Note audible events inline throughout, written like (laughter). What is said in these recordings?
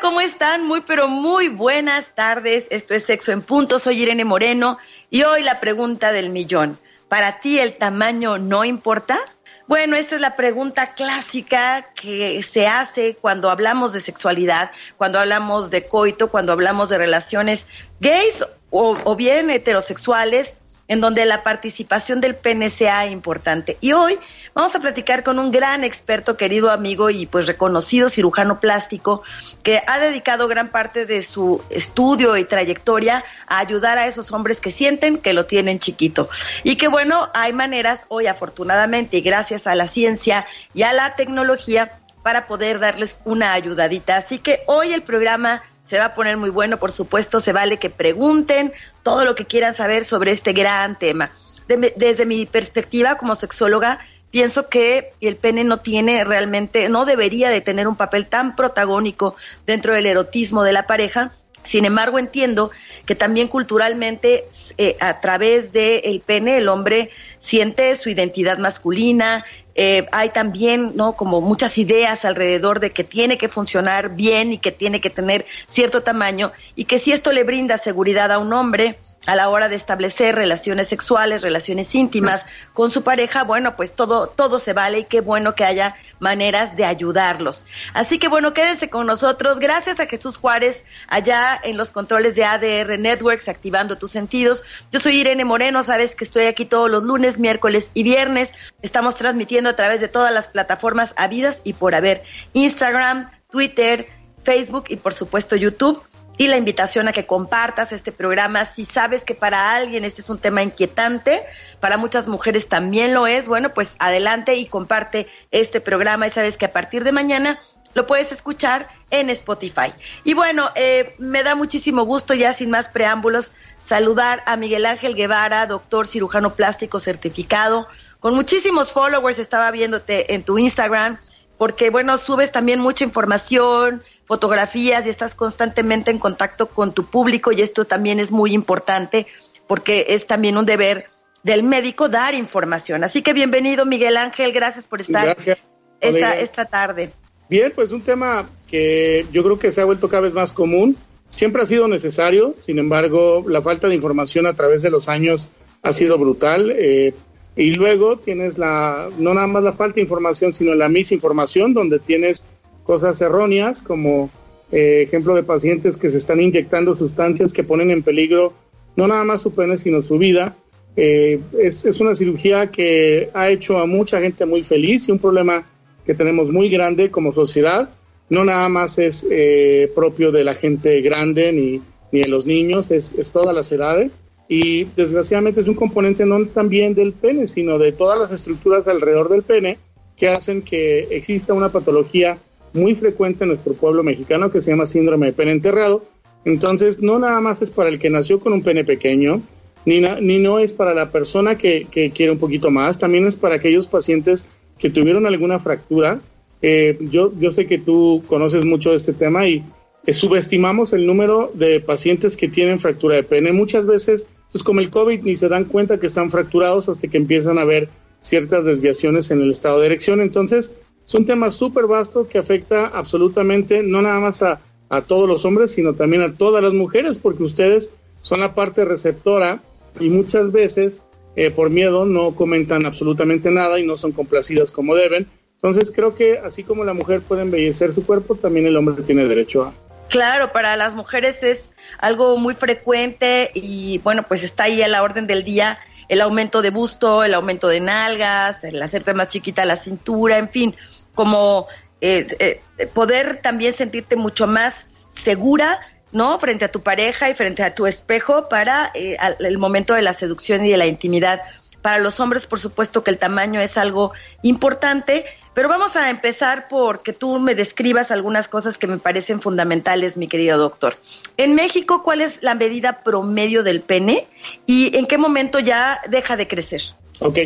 ¿Cómo están? Muy, pero muy buenas tardes. Esto es Sexo en Punto. Soy Irene Moreno y hoy la pregunta del millón. ¿Para ti el tamaño no importa? Bueno, esta es la pregunta clásica que se hace cuando hablamos de sexualidad, cuando hablamos de coito, cuando hablamos de relaciones gays o, o bien heterosexuales en donde la participación del pene sea importante. Y hoy vamos a platicar con un gran experto, querido amigo y pues reconocido cirujano plástico, que ha dedicado gran parte de su estudio y trayectoria a ayudar a esos hombres que sienten que lo tienen chiquito. Y que bueno, hay maneras hoy afortunadamente y gracias a la ciencia y a la tecnología para poder darles una ayudadita. Así que hoy el programa se va a poner muy bueno, por supuesto, se vale que pregunten todo lo que quieran saber sobre este gran tema. De- desde mi perspectiva como sexóloga, pienso que el pene no tiene realmente, no debería de tener un papel tan protagónico dentro del erotismo de la pareja. Sin embargo, entiendo que también culturalmente, eh, a través del pene, el hombre siente su identidad masculina, eh, hay también, ¿no? Como muchas ideas alrededor de que tiene que funcionar bien y que tiene que tener cierto tamaño y que si esto le brinda seguridad a un hombre a la hora de establecer relaciones sexuales, relaciones íntimas con su pareja, bueno, pues todo, todo se vale y qué bueno que haya maneras de ayudarlos. Así que bueno, quédense con nosotros. Gracias a Jesús Juárez allá en los controles de ADR Networks, activando tus sentidos. Yo soy Irene Moreno, sabes que estoy aquí todos los lunes, miércoles y viernes. Estamos transmitiendo a través de todas las plataformas habidas y por haber. Instagram, Twitter, Facebook y por supuesto YouTube y la invitación a que compartas este programa. Si sabes que para alguien este es un tema inquietante, para muchas mujeres también lo es, bueno, pues adelante y comparte este programa y sabes que a partir de mañana lo puedes escuchar en Spotify. Y bueno, eh, me da muchísimo gusto ya sin más preámbulos saludar a Miguel Ángel Guevara, doctor cirujano plástico certificado, con muchísimos followers, estaba viéndote en tu Instagram, porque bueno, subes también mucha información, fotografías y estás constantemente en contacto con tu público y esto también es muy importante porque es también un deber del médico dar información. Así que bienvenido Miguel Ángel, gracias por estar Gracias. esta, esta tarde. Bien, pues un tema que yo creo que se ha vuelto cada vez más común. Siempre ha sido necesario, sin embargo, la falta de información a través de los años ha sido brutal. eh, y luego tienes la, no nada más la falta de información, sino la misinformación, donde tienes cosas erróneas, como eh, ejemplo de pacientes que se están inyectando sustancias que ponen en peligro no nada más su pene, sino su vida. Eh, es, es una cirugía que ha hecho a mucha gente muy feliz y un problema que tenemos muy grande como sociedad. No nada más es eh, propio de la gente grande ni, ni de los niños, es, es todas las edades. Y desgraciadamente es un componente no también del pene, sino de todas las estructuras alrededor del pene que hacen que exista una patología muy frecuente en nuestro pueblo mexicano que se llama síndrome de pene enterrado. Entonces, no nada más es para el que nació con un pene pequeño, ni, ni no es para la persona que, quiere un poquito más, también es para aquellos pacientes que tuvieron alguna fractura. Eh, yo, yo sé que tú conoces mucho este tema y eh, subestimamos el número de pacientes que tienen fractura de pene. Muchas veces, pues como el COVID, ni se dan cuenta que están fracturados hasta que empiezan a ver ciertas desviaciones en el estado de erección. Entonces, es un tema súper vasto que afecta absolutamente no nada más a, a todos los hombres, sino también a todas las mujeres, porque ustedes son la parte receptora y muchas veces eh, por miedo no comentan absolutamente nada y no son complacidas como deben. Entonces creo que así como la mujer puede embellecer su cuerpo, también el hombre tiene derecho a. Claro, para las mujeres es algo muy frecuente y bueno, pues está ahí a la orden del día el aumento de busto, el aumento de nalgas, el hacerte más chiquita la cintura, en fin, como eh, eh, poder también sentirte mucho más segura, ¿no? Frente a tu pareja y frente a tu espejo para eh, al- el momento de la seducción y de la intimidad Para los hombres, por supuesto que el tamaño es algo importante, pero vamos a empezar por que tú me describas algunas cosas que me parecen fundamentales, mi querido doctor. En México, ¿cuál es la medida promedio del pene y en qué momento ya deja de crecer? Ok.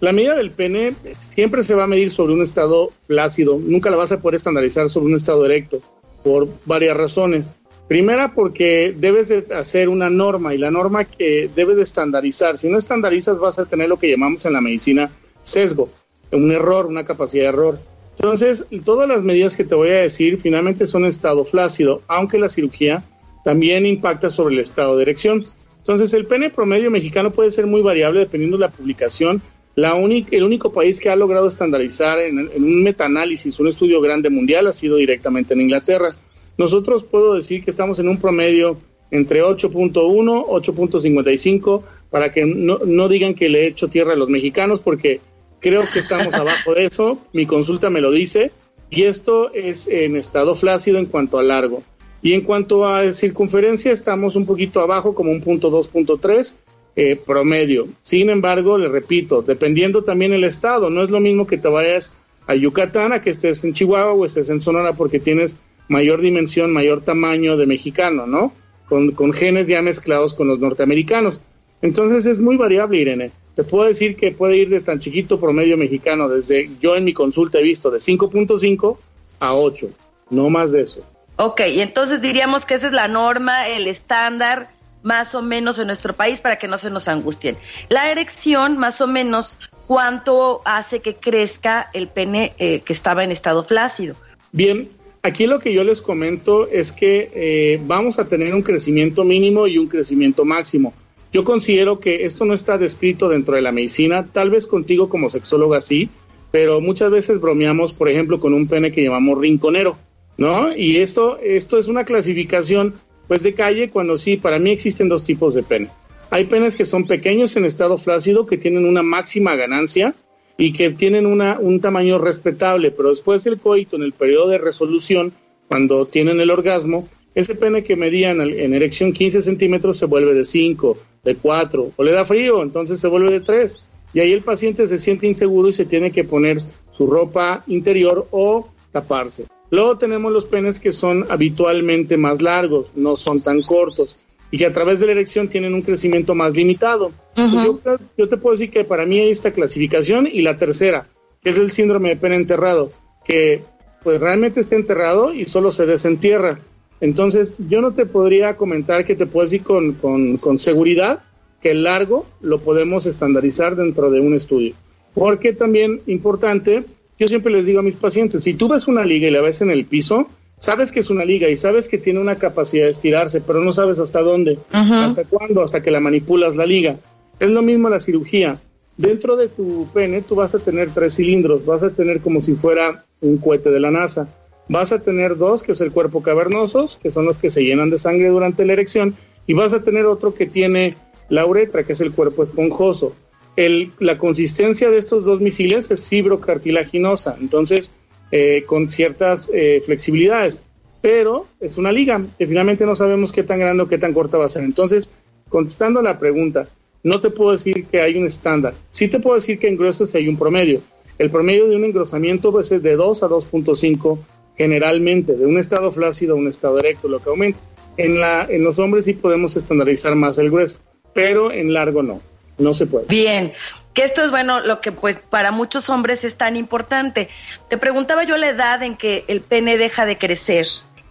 La medida del pene siempre se va a medir sobre un estado flácido. Nunca la vas a poder estandarizar sobre un estado erecto por varias razones. Primera, porque debes de hacer una norma y la norma que debes de estandarizar. Si no estandarizas, vas a tener lo que llamamos en la medicina sesgo un error, una capacidad de error. Entonces, todas las medidas que te voy a decir finalmente son estado flácido, aunque la cirugía también impacta sobre el estado de erección. Entonces, el pene promedio mexicano puede ser muy variable dependiendo de la publicación. La el único país que ha logrado estandarizar en, en un metaanálisis, un estudio grande mundial, ha sido directamente en Inglaterra. Nosotros puedo decir que estamos en un promedio entre 8.1, 8.55, para que no, no digan que le he hecho tierra a los mexicanos, porque Creo que estamos (laughs) abajo de eso, mi consulta me lo dice, y esto es en estado flácido en cuanto a largo. Y en cuanto a circunferencia, estamos un poquito abajo, como un punto 2.3 eh, promedio. Sin embargo, le repito, dependiendo también el estado, no es lo mismo que te vayas a Yucatán, a que estés en Chihuahua o estés en Sonora porque tienes mayor dimensión, mayor tamaño de mexicano, ¿no? Con, genes ya mezclados con los norteamericanos. Entonces es muy variable, Irene. Te puedo decir que puede ir desde tan chiquito promedio mexicano, desde yo en mi consulta he visto de 5.5 a 8, no más de eso. Ok, y entonces diríamos que esa es la norma, el estándar más o menos en nuestro país para que no se nos angustien. La erección, más o menos, ¿cuánto hace que crezca el pene eh, que estaba en estado flácido? Bien, aquí lo que yo les comento es que eh, vamos a tener un crecimiento mínimo y un crecimiento máximo. Yo considero que esto no está descrito dentro de la medicina, tal vez contigo como sexóloga sí, pero muchas veces bromeamos, por ejemplo, con un pene que llamamos rinconero, ¿no? Y esto, esto es una clasificación, pues, de calle, cuando sí, para mí existen dos tipos de pene. Hay penes que son pequeños en estado flácido, que tienen una máxima ganancia y que tienen una, un tamaño respetable, pero después del coito, en el periodo de resolución, cuando tienen el orgasmo, ese pene que medía en, en erección 15 centímetros se vuelve de 5, de cuatro, o le da frío, entonces se vuelve de tres. Y ahí el paciente se siente inseguro y se tiene que poner su ropa interior o taparse. Luego tenemos los penes que son habitualmente más largos, no son tan cortos y que a través de la erección tienen un crecimiento más limitado. yo, yo, te puedo decir que para mí hay esta clasificación y la tercera, que es el síndrome de pene enterrado, que pues realmente está enterrado y solo se desentierra. Entonces, yo no te podría comentar que te puedo decir con, con, seguridad que el largo lo podemos estandarizar dentro de un estudio. Porque también importante, yo siempre les digo a mis pacientes, si tú ves una liga y la ves en el piso, sabes que es una liga y sabes que tiene una capacidad de estirarse, pero no sabes hasta dónde, hasta cuándo, hasta que la manipulas la liga. Es lo mismo la cirugía. Dentro de tu pene tú vas a tener tres cilindros, vas a tener como si fuera un cohete de la NASA. Vas a tener dos, que es el cuerpo cavernosos, que son los que se llenan de sangre durante la erección, y vas a tener otro que tiene la uretra, que es el cuerpo esponjoso. El, la consistencia de estos dos misiles es fibrocartilaginosa, entonces eh, con ciertas eh, flexibilidades, pero es una liga, que finalmente no sabemos qué tan grande o qué tan corta va a ser. Entonces, contestando la pregunta, no te puedo decir que hay un estándar, sí te puedo decir que en gruesos hay un promedio. El promedio de un engrosamiento pues, es de 2 a 2.5 generalmente de un estado flácido a un estado erecto, lo que aumenta. En, la, en los hombres sí podemos estandarizar más el grueso, pero en largo no, no se puede. Bien, que esto es bueno, lo que pues para muchos hombres es tan importante. Te preguntaba yo la edad en que el pene deja de crecer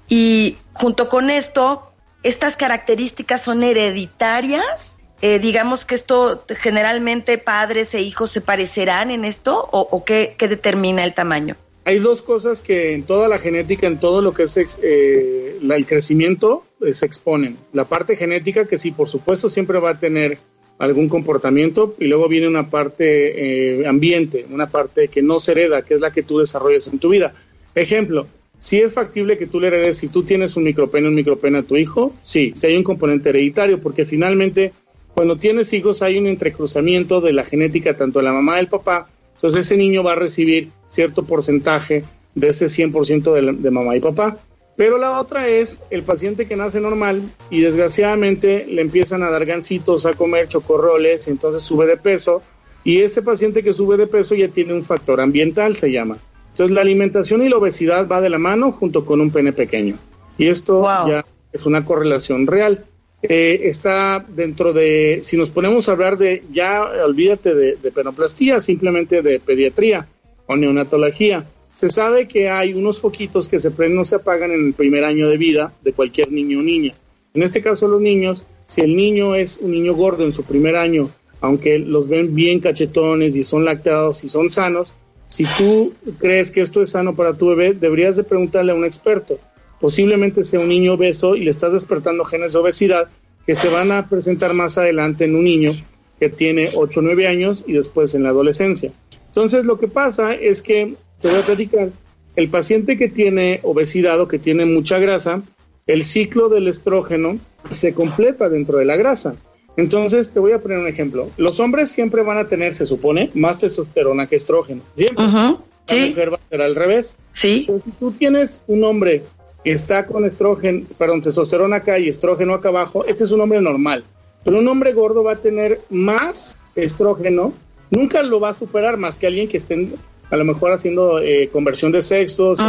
y junto con esto, estas características son hereditarias. Eh, digamos que esto generalmente padres e hijos se parecerán en esto o, o qué, qué determina el tamaño hay dos cosas que en toda la genética, en todo lo que es eh, el crecimiento, eh, se exponen. La parte genética, que sí, por supuesto, siempre va a tener algún comportamiento, y luego viene una parte eh, ambiente, una parte que no se hereda, que es la que tú desarrollas en tu vida. Ejemplo, si es factible que tú le heredes, si tú tienes un micropene, un micropene a tu hijo, sí, si hay un componente hereditario, porque finalmente cuando tienes hijos hay un entrecruzamiento de la genética tanto de la mamá y del papá, entonces ese niño va a recibir cierto porcentaje de ese 100% de, de mamá y papá. Pero la otra es el paciente que nace normal y desgraciadamente le empiezan a dar gancitos, a comer chocorroles y entonces sube de peso. Y ese paciente que sube de peso ya tiene un factor ambiental, se llama. Entonces la alimentación y la obesidad va de la mano junto con un pene pequeño. Y esto Wow. ya es una correlación real. Eh, está dentro de, si nos ponemos a hablar de, ya olvídate de, de penoplastía, simplemente de pediatría o neonatología. Se sabe que hay unos foquitos que se se apagan en el primer año de vida de cualquier niño o niña. En este caso los niños, si el niño es un niño gordo en su primer año, aunque los ven bien cachetones y son lactados y son sanos, si tú crees que esto es sano para tu bebé, deberías de preguntarle a un experto. Posiblemente sea un niño obeso y le estás despertando genes de obesidad que se van a presentar más adelante en un niño que tiene 8 o 9 años y después en la adolescencia. Entonces lo que pasa es que, te voy a platicar, el paciente que tiene obesidad o que tiene mucha grasa, el ciclo del estrógeno se completa dentro de la grasa. Entonces te voy a poner un ejemplo. Los hombres siempre van a tener, se supone, más testosterona que estrógeno. Siempre. Ujú, La Sí, mujer va a ser al revés. sí, Pero si tú tienes un hombre que está con estrógeno, perdón, testosterona acá y estrógeno acá abajo, este es un hombre normal. Pero un hombre gordo va a tener más estrógeno, nunca lo va a superar más que alguien que esté a lo mejor haciendo eh, conversión de sexos,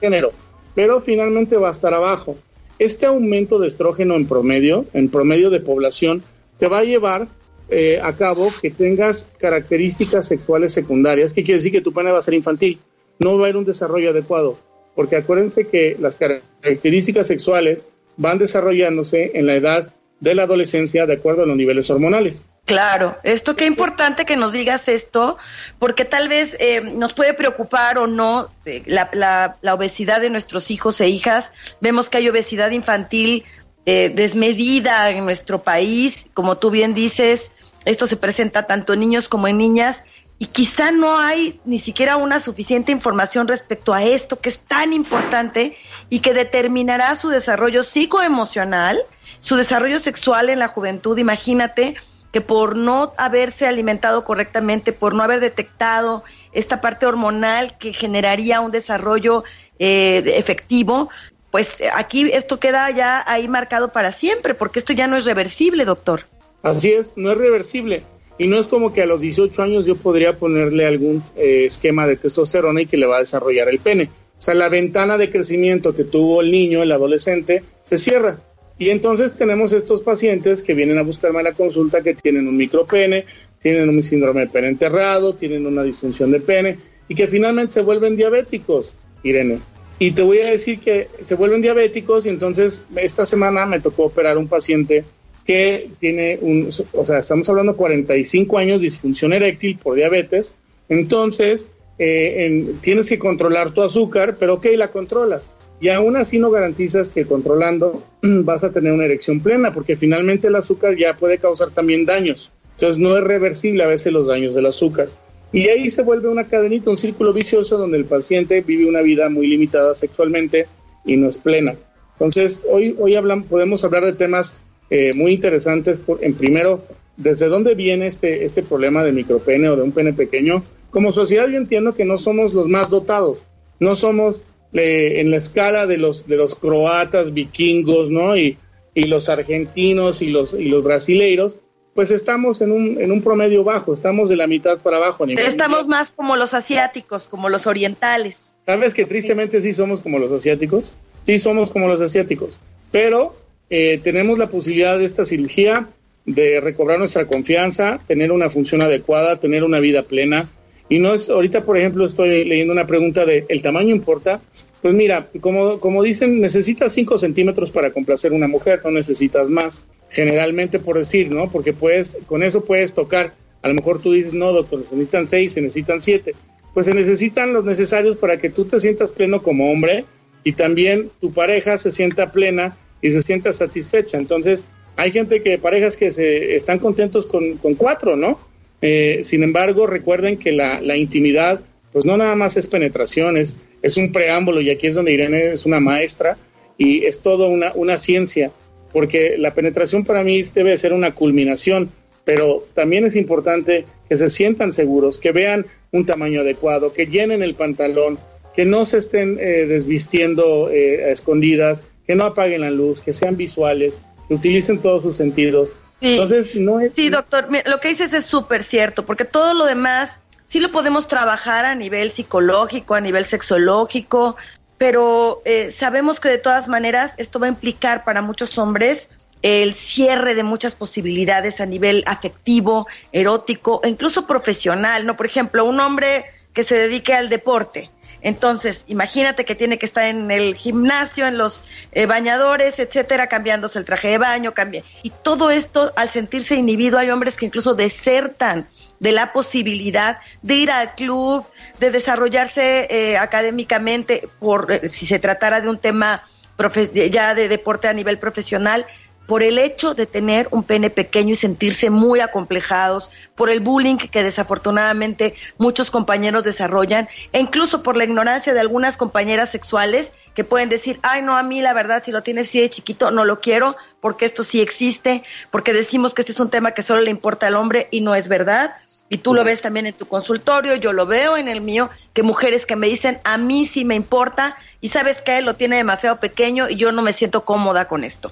género, pero finalmente va a estar abajo. Este aumento de estrógeno en promedio, en promedio de población, te va a llevar eh, a cabo que tengas características sexuales secundarias, que quiere decir que tu pene va a ser infantil, no va a haber un desarrollo adecuado, porque acuérdense que las características sexuales van desarrollándose en la edad de la adolescencia de acuerdo a los niveles hormonales. Claro, esto qué importante que nos digas esto, porque tal vez eh, nos puede preocupar o no eh, la, la- la obesidad de nuestros hijos e hijas. Vemos que hay obesidad infantil eh, desmedida en nuestro país, como tú bien dices, esto se presenta tanto en niños como en niñas. Y quizá no hay ni siquiera una suficiente información respecto a esto que es tan importante y que determinará su desarrollo psicoemocional, su desarrollo sexual en la juventud. Imagínate que por no haberse alimentado correctamente, por no haber detectado esta parte hormonal que generaría un desarrollo eh, efectivo, pues eh, aquí esto queda ya ahí marcado para siempre, porque esto ya no es reversible, doctor. Así es, no es reversible. Y no es como que a los 18 años yo podría ponerle algún eh, esquema de testosterona y que le va a desarrollar el pene. O sea, la ventana de crecimiento que tuvo el niño, el adolescente, se cierra. Y entonces tenemos estos pacientes que vienen a buscarme la consulta que tienen un micropene, tienen un síndrome de pene enterrado, tienen una disfunción de pene y que finalmente se vuelven diabéticos, Irene. Y te voy a decir que se vuelven diabéticos y entonces esta semana me tocó operar un paciente que tiene un, o sea, estamos hablando de 45 años disfunción eréctil por diabetes, entonces eh, en- tienes que controlar tu azúcar, pero ok, la controlas. Y aún así no garantizas que controlando (clears throat) vas a tener una erección plena, porque finalmente el azúcar ya puede causar también daños. Entonces no es reversible a veces los daños del azúcar. Y ahí se vuelve una cadenita, un círculo vicioso donde el paciente vive una vida muy limitada sexualmente y no es plena. Entonces, hoy, hoy hablan, podemos hablar de temas eh, muy interesantes. Por, en primero, ¿desde dónde viene este, este problema de micropene o de un pene pequeño? Como sociedad yo entiendo que no somos los más dotados, no somos eh, en la escala de los, de los croatas, vikingos, ¿no? Y, y los argentinos y los, y los brasileiros, pues estamos en un, en un promedio bajo, estamos de la mitad para abajo. nivel Estamos mundial. más como los asiáticos, como los orientales. ¿Sabes que tristemente sí somos como los asiáticos? Sí somos como los asiáticos, pero eh, tenemos la posibilidad de esta cirugía, de recobrar nuestra confianza, tener una función adecuada, tener una vida plena. Y no es, ahorita por ejemplo estoy leyendo una pregunta de, ¿el tamaño importa? Pues mira, como, como dicen, necesitas 5 centímetros para complacer una mujer, no necesitas más. Generalmente por decir, ¿no? Porque puedes, con eso puedes tocar. A lo mejor tú dices, no, doctor, se necesitan 6, se necesitan 7 pues se necesitan los necesarios para que tú te sientas pleno como hombre y también tu pareja se sienta plena y se sienta satisfecha. Entonces, hay gente que, parejas que se están contentos con, con cuatro, ¿no? Eh, sin embargo, recuerden que la, intimidad, pues no nada más es penetración, es, es un preámbulo y aquí es donde Irene es una maestra y es todo una, una ciencia, porque la penetración para mí debe ser una culminación, pero también es importante que se sientan seguros, que vean un tamaño adecuado, que llenen el pantalón, que no se estén eh, desvistiendo eh, a escondidas, que no apaguen la luz, que sean visuales, que utilicen todos sus sentidos, Sí. Entonces, no es... Sí, doctor, lo que dices es súper cierto, porque todo lo demás sí lo podemos trabajar a nivel psicológico, a nivel sexológico, pero eh, sabemos que de todas maneras esto va a implicar para muchos hombres el cierre de muchas posibilidades a nivel afectivo, erótico e incluso profesional, ¿no? Por ejemplo, un hombre que se dedique al deporte. Entonces, imagínate que tiene que estar en el gimnasio, en los eh, bañadores, etcétera, cambiándose el traje de baño, cambia. Y todo esto, al sentirse inhibido, hay hombres que incluso desertan de la posibilidad de ir al club, de desarrollarse eh, académicamente, por eh, si se tratara de un tema ya de deporte a nivel profesional, por el hecho de tener un pene pequeño y sentirse muy acomplejados, por el bullying que desafortunadamente muchos compañeros desarrollan, e incluso por la ignorancia de algunas compañeras sexuales que pueden decir, ay no, a mí la verdad, si lo tienes así de chiquito, no lo quiero, porque esto sí existe, porque decimos que este es un tema que solo le importa al hombre y no es verdad. Y tú lo ves también en tu consultorio, yo lo veo en el mío, que mujeres que me dicen, a mí sí me importa, y sabes que él lo tiene demasiado pequeño y yo no me siento cómoda con esto.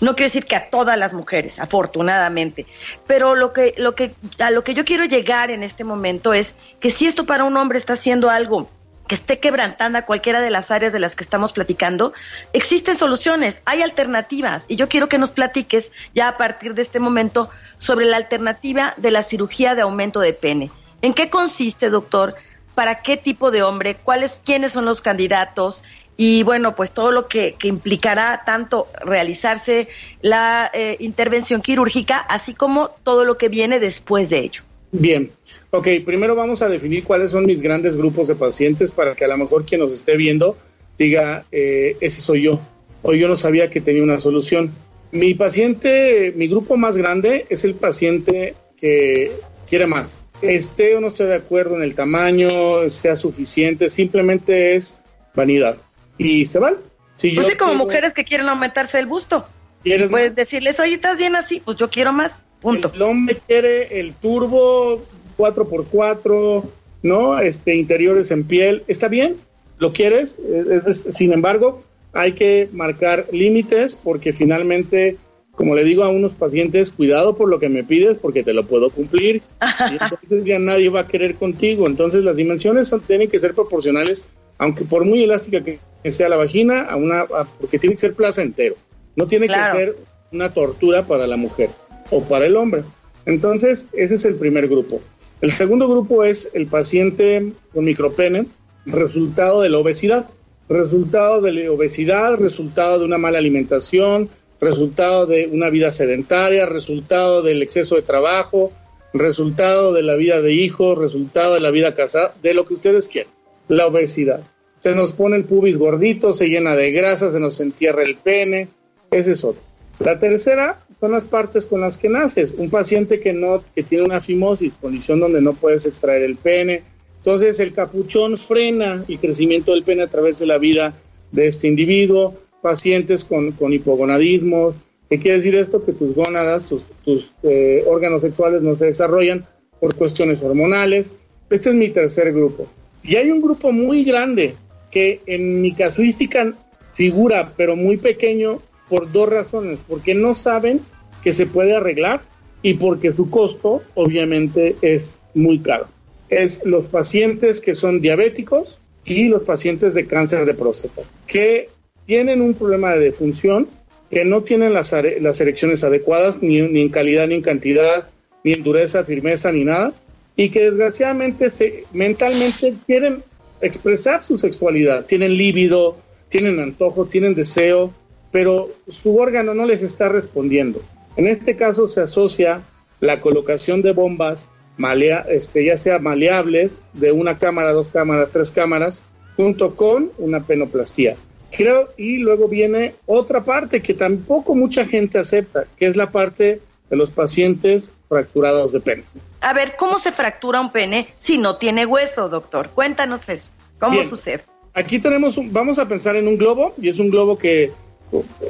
No quiero decir que a todas las mujeres, afortunadamente, pero lo que, lo que, a lo que yo quiero llegar en este momento es que si esto para un hombre está haciendo algo que esté quebrantando a cualquiera de las áreas de las que estamos platicando, existen soluciones, hay alternativas y yo quiero que nos platiques ya a partir de este momento sobre la alternativa de la cirugía de aumento de pene. ¿En qué consiste, doctor? ¿Para qué tipo de hombre? ¿Cuáles, quiénes son los candidatos? Y bueno, pues todo lo que, implicará tanto realizarse la eh, intervención quirúrgica, así como todo lo que viene después de ello. Bien, ok, primero vamos a definir cuáles son mis grandes grupos de pacientes para que a lo mejor quien nos esté viendo diga, eh, ese soy yo, o yo no sabía que tenía una solución. Mi paciente, mi grupo más grande es el paciente que quiere más. Esté o no esté de acuerdo en el tamaño, sea suficiente, simplemente es vanidad. Y se van. Si Pues yo sí, como quiero- mujeres que quieren aumentarse el busto. ¿Quieres Puedes más? decirles, oye, ¿estás bien así? Pues yo quiero más. Punto. El hombre quiere el turbo 4x4, ¿no? Este, interiores en piel. ¿Está bien? ¿Lo quieres? Eh, sin embargo, hay que marcar límites porque finalmente, como le digo a unos pacientes, cuidado por lo que me pides porque te lo puedo cumplir. Y (laughs) entonces ya nadie va a querer contigo. Entonces las dimensiones son- tienen que ser proporcionales, aunque por muy elástica que sea la vagina, a una, a- porque tiene que ser placentero. No tiene Claro. que ser una tortura para la mujer o para el hombre. Entonces, ese es el primer grupo. El segundo grupo es el paciente con micropene, resultado de la obesidad. Resultado de la obesidad, resultado de una mala alimentación, resultado de una vida sedentaria, resultado del exceso de trabajo, resultado de la vida de hijos, resultado de la vida casada, de lo que ustedes quieran. La obesidad. Se nos pone el pubis gordito, se llena de grasa, se nos entierra el pene. Ese es otro. La tercera son las partes con las que naces. Un paciente que no, que tiene una fimosis, condición donde no puedes extraer el pene. Entonces el capuchón frena el crecimiento del pene a través de la vida de este individuo. Pacientes con, con hipogonadismos. ¿Qué quiere decir esto? Que tus gónadas, tus, tus eh, órganos sexuales no se desarrollan por cuestiones hormonales. Este es mi tercer grupo. Y hay un grupo muy grande que en mi casuística figura, pero muy pequeño, por dos razones. Porque no saben que se puede arreglar y porque su costo obviamente es muy caro. Es los pacientes que son diabéticos y los pacientes de cáncer de próstata, que tienen un problema de defunción, que no tienen las, las erecciones adecuadas, ni, ni en calidad, ni en cantidad, ni en dureza, firmeza, ni nada, y que desgraciadamente se, mentalmente quieren expresar su sexualidad, tienen líbido, tienen antojo, tienen deseo, pero su órgano no les está respondiendo. En este caso se asocia la colocación de bombas, malea, este, ya sea maleables, de una cámara, dos cámaras, tres cámaras, junto con una penoplastía. Creo, y luego viene otra parte que tampoco mucha gente acepta, que es la parte de los pacientes fracturados de pene. A ver, ¿cómo se fractura un pene si no tiene hueso, doctor? Cuéntanos eso. ¿Cómo Bien. sucede? Aquí tenemos, un- vamos a pensar en un globo, y es un globo que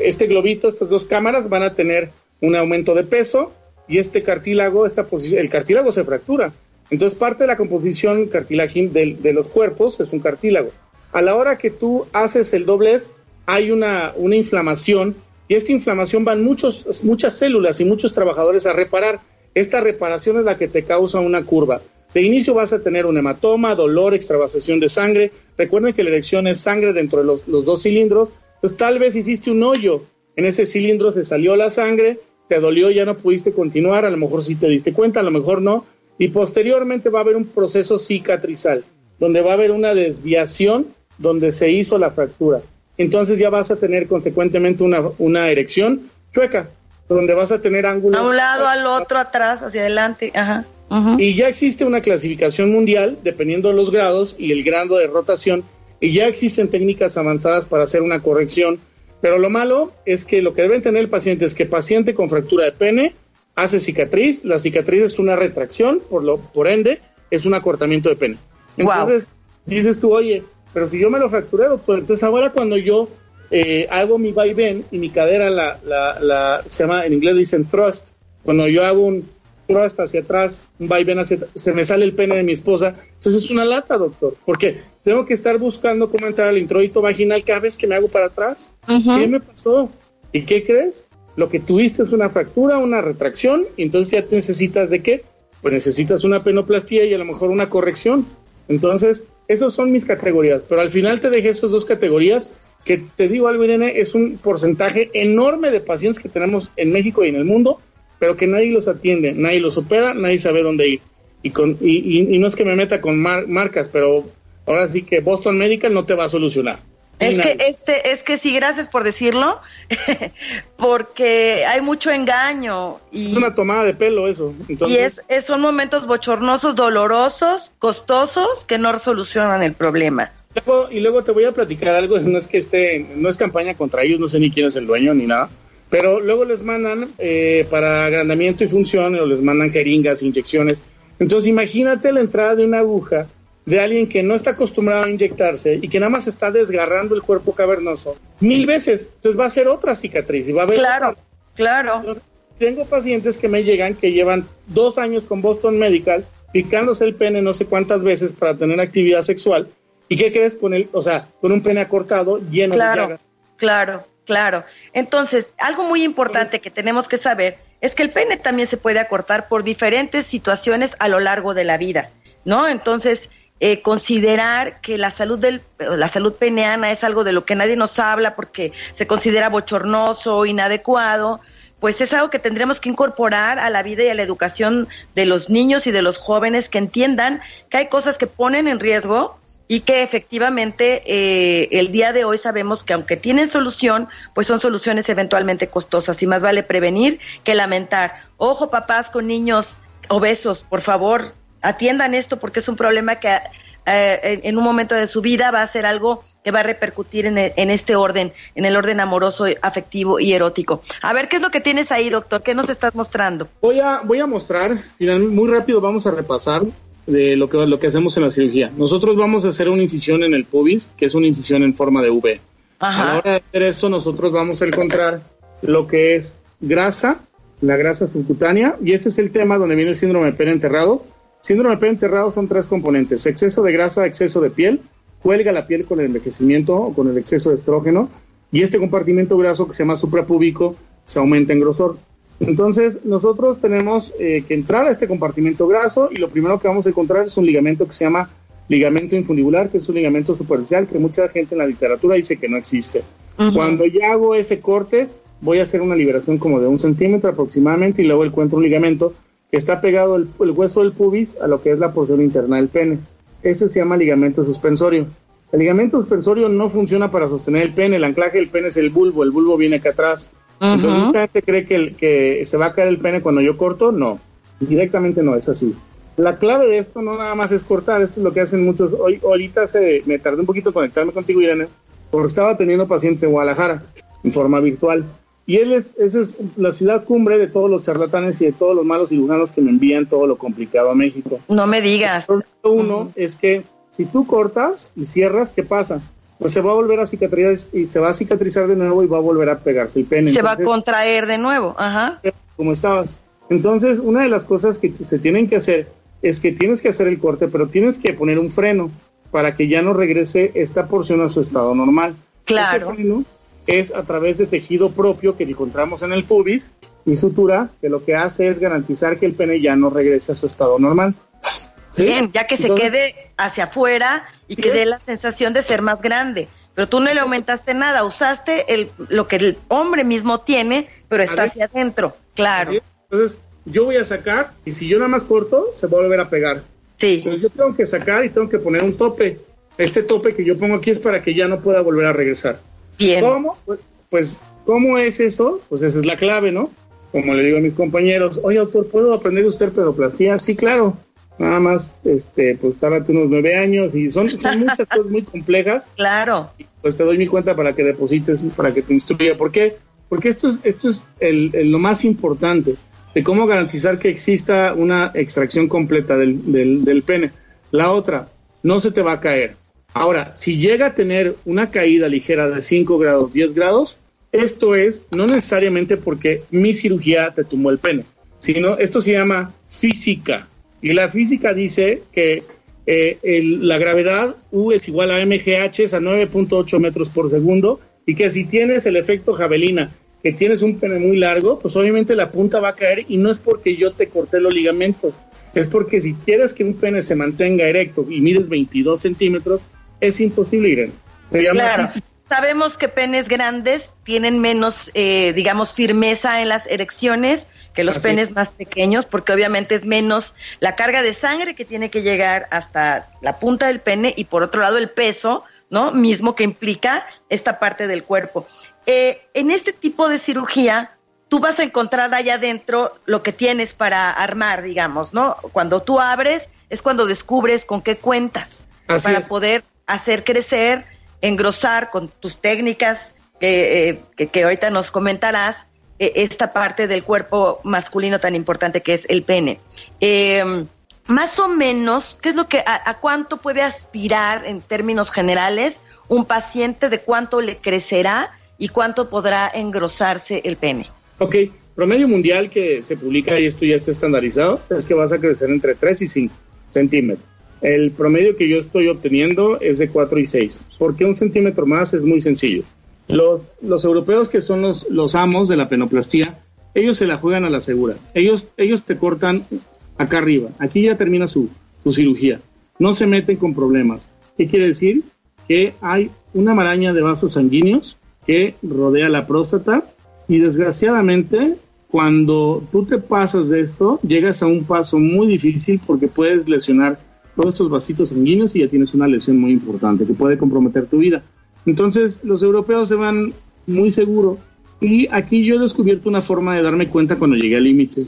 este globito, estas dos cámaras van a tener un aumento de peso, y este cartílago, esta el cartílago se fractura. Entonces, parte de la composición cartilagin de, de los cuerpos es un cartílago. A la hora que tú haces el doblez, hay una, una inflamación y esta inflamación van muchos, muchas células y muchos trabajadores a reparar. Esta reparación es la que te causa una curva. De inicio vas a tener un hematoma, dolor, extravasación de sangre. Recuerden que la erección es sangre dentro de los, los dos cilindros. Pues tal vez hiciste un hoyo. En ese cilindro se salió la sangre, te dolió, ya no pudiste continuar, a lo mejor sí te diste cuenta, a lo mejor no. Y posteriormente va a haber un proceso cicatrizal, donde va a haber una desviación donde se hizo la fractura. Entonces ya vas a tener consecuentemente una, una erección chueca, donde vas a tener ángulos. A un lado, al otro, atrás, hacia adelante. Ajá. Y ya existe una clasificación mundial, dependiendo de los grados y el grado de rotación, y ya existen técnicas avanzadas para hacer una corrección. Pero lo malo es que lo que deben tener el paciente es que paciente con fractura de pene hace cicatriz, la cicatriz es una retracción, por, lo, por ende, es un acortamiento de pene. Entonces, dices tú, oye, pero si yo me lo fracturé, doctor, entonces ahora cuando yo eh, hago mi vaivén y mi cadera la, la, la, se llama, en inglés dicen thrust, cuando yo hago un thrust hacia atrás, un vaivén hacia atrás, se me sale el pene de mi esposa, entonces es una lata, doctor, porque tengo que estar buscando cómo entrar al introito vaginal cada vez que me hago para atrás. ¿Qué me pasó? ¿Y qué crees? Lo que tuviste es una fractura, una retracción, y entonces ya te necesitas de qué? Pues necesitas una penoplastía y a lo mejor una corrección. Entonces, esas son mis categorías, pero al final te dejé esas dos categorías que te digo algo, Irene, es un porcentaje enorme de pacientes que tenemos en México y en el mundo, pero que nadie los atiende, nadie los opera, nadie sabe dónde ir. Y, con, y, y- y no es que me meta con mar- marcas, pero ahora sí que Boston Medical no te va a solucionar. Es que este, es que sí, gracias por decirlo, (laughs) porque hay mucho engaño y, Es una tomada de pelo eso. Entonces, y es, es- son momentos bochornosos, dolorosos, costosos que no solucionan el problema. Luego- y luego te voy a platicar algo, no es que esté, no es campaña contra ellos, no sé ni quién es el dueño ni nada, pero luego les mandan eh, para agrandamiento y función, o les mandan jeringas, inyecciones. Entonces imagínate la entrada de una aguja de alguien que no está acostumbrado a inyectarse y que nada más está desgarrando el cuerpo cavernoso mil veces. Entonces va a ser otra cicatriz y va a haber Claro, otra. claro. Entonces, tengo pacientes que me llegan que llevan dos años con Boston Medical picándose el pene no sé cuántas veces para tener actividad sexual. ¿Y qué crees con el, o sea, con un pene acortado lleno de llagas? claro, claro. Entonces, algo muy importante que tenemos que saber es que el pene también se puede acortar por diferentes situaciones a lo largo de la vida, ¿no? Entonces, eh, considerar que la salud del la salud peneana es algo de lo que nadie nos habla porque se considera bochornoso, inadecuado, pues es algo que tendremos que incorporar a la vida y a la educación de los niños y de los jóvenes que entiendan que hay cosas que ponen en riesgo y que efectivamente eh, el día de hoy sabemos que aunque tienen solución, pues son soluciones eventualmente costosas y más vale prevenir que lamentar. Ojo papás con niños obesos, por favor, atiendan esto porque es un problema que eh, en, un momento de su vida va a ser algo que va a repercutir en, en este orden, en el orden amoroso, afectivo y erótico. A ver, ¿qué es lo que tienes ahí, doctor? ¿Qué nos estás mostrando? Voy a, voy a mostrar, muy rápido vamos a repasar de lo que, lo que hacemos en la cirugía. Nosotros vamos a hacer una incisión en el pubis, que es una incisión en forma de V. A la Ajá. hora de hacer eso, nosotros vamos a encontrar lo que es grasa, la grasa subcutánea, y este es el tema donde viene el síndrome de pene enterrado. Síndrome de pene enterrado son tres componentes, exceso de grasa, exceso de piel, cuelga la piel con el envejecimiento o con el exceso de estrógeno, y este compartimento graso que se llama suprapúbico se aumenta en grosor. Entonces, nosotros tenemos eh, que entrar a este compartimento graso y lo primero que vamos a encontrar es un ligamento que se llama ligamento infundibular, que es un ligamento superficial que mucha gente en la literatura dice que no existe. Cuando ya hago ese corte, voy a hacer una liberación como de un centímetro aproximadamente y luego encuentro un ligamento que está pegado el, el hueso del pubis a lo que es la porción interna del pene. Ese se llama ligamento suspensorio. El ligamento suspensorio no funciona para sostener el pene, el anclaje del pene es el bulbo, el bulbo viene acá atrás. Entonces Ujú. mucha gente cree que, el- que se va a caer el pene cuando yo corto, no, directamente no, es así. La clave de esto no nada más es cortar, esto es lo que hacen muchos. Hoy, ahorita se, me tardé un poquito en conectarme contigo, Irene, porque estaba teniendo pacientes en Guadalajara en forma virtual. Y él es, esa es la ciudad cumbre de todos los charlatanes y de todos los malos cirujanos que me envían todo lo complicado a México. No me digas. El uno es que si tú cortas y cierras, ¿qué pasa? Pues se va a volver a cicatrizar y se va a cicatrizar de nuevo y va a volver a pegarse el pene. Se va a Entonces, contraer de nuevo. Ajá. como estabas. Entonces, una de las cosas que se tienen que hacer es que tienes que hacer el corte, pero tienes que poner un freno para que ya no regrese esta porción a su estado normal. Claro. Este freno es a través de tejido propio que encontramos en el pubis y sutura, que lo que hace es garantizar que el pene ya no regrese a su estado normal. ¿Sí? Bien, ya que se Entonces, quede hacia afuera y que dé la sensación de ser más grande. Pero tú no le aumentaste nada, usaste el, lo que el hombre mismo tiene, pero está hacia adentro. Claro. Entonces, yo voy a sacar y si yo nada más corto, se va a volver a pegar. sí, Entonces, yo tengo que sacar y tengo que poner un tope. Este tope que yo pongo aquí es para que ya no pueda volver a regresar. bien. ¿Cómo? Pues, pues, ¿cómo es eso? Pues esa es la clave, ¿no? Como le digo a mis compañeros, oye, doctor, ¿puedo aprender de usted pedoplastia? Sí, claro. Nada más, este, pues, tárdate unos nueve años y son, son (laughs) muchas cosas muy complejas. Claro, Pues te doy mi cuenta para que deposites, para que te instruya. ¿Por qué? Porque esto es, esto es el, el- lo más importante de cómo garantizar que exista una extracción completa del, del, del pene. La otra, no se te va a caer. Ahora, si llega a tener una caída ligera de 5 grados, 10 grados, esto es no necesariamente porque mi cirugía te tumbó el pene, sino esto se llama física. Y la física dice que eh, el- la gravedad U es igual a MGH, es a 9.8 metros por segundo, y que si tienes el efecto javelina, que tienes un pene muy largo, pues obviamente la punta va a caer y no es porque yo te corté los ligamentos, es porque si quieres que un pene se mantenga erecto y mides 22 centímetros, es imposible, Irene. Se llama claro. física. Sabemos que penes grandes tienen menos, eh, digamos, firmeza en las erecciones que los Así penes es. más pequeños, porque obviamente es menos la carga de sangre que tiene que llegar hasta la punta del pene y por otro lado el peso, ¿no? Mismo que implica esta parte del cuerpo. Eh, en este tipo de cirugía, tú vas a encontrar allá adentro lo que tienes para armar, digamos, ¿no? Cuando tú abres es cuando descubres con qué cuentas Así para es. poder hacer crecer, engrosar con tus técnicas eh, eh, que, que ahorita nos comentarás eh, esta parte del cuerpo masculino tan importante que es el pene. Eh, más o menos, ¿qué es lo que a, a cuánto puede aspirar en términos generales un paciente de cuánto le crecerá y cuánto podrá engrosarse el pene? Ok, promedio mundial que se publica y esto ya está estandarizado es que vas a crecer entre 3 y 5 centímetros. El promedio que yo estoy obteniendo es de 4 y 6. ¿Por qué un centímetro más? Es muy sencillo. Los, los europeos que son los, los amos de la penoplastía, ellos se la juegan a la segura. Ellos, ellos te cortan acá arriba. Aquí ya termina su, su cirugía. No se meten con problemas. ¿Qué quiere decir? Que hay una maraña de vasos sanguíneos que rodea la próstata y desgraciadamente cuando tú te pasas de esto llegas a un paso muy difícil porque puedes lesionar todos estos vasitos sanguíneos y ya tienes una lesión muy importante que puede comprometer tu vida. Entonces los europeos se van muy seguro y aquí yo he descubierto una forma de darme cuenta cuando llegué al límite.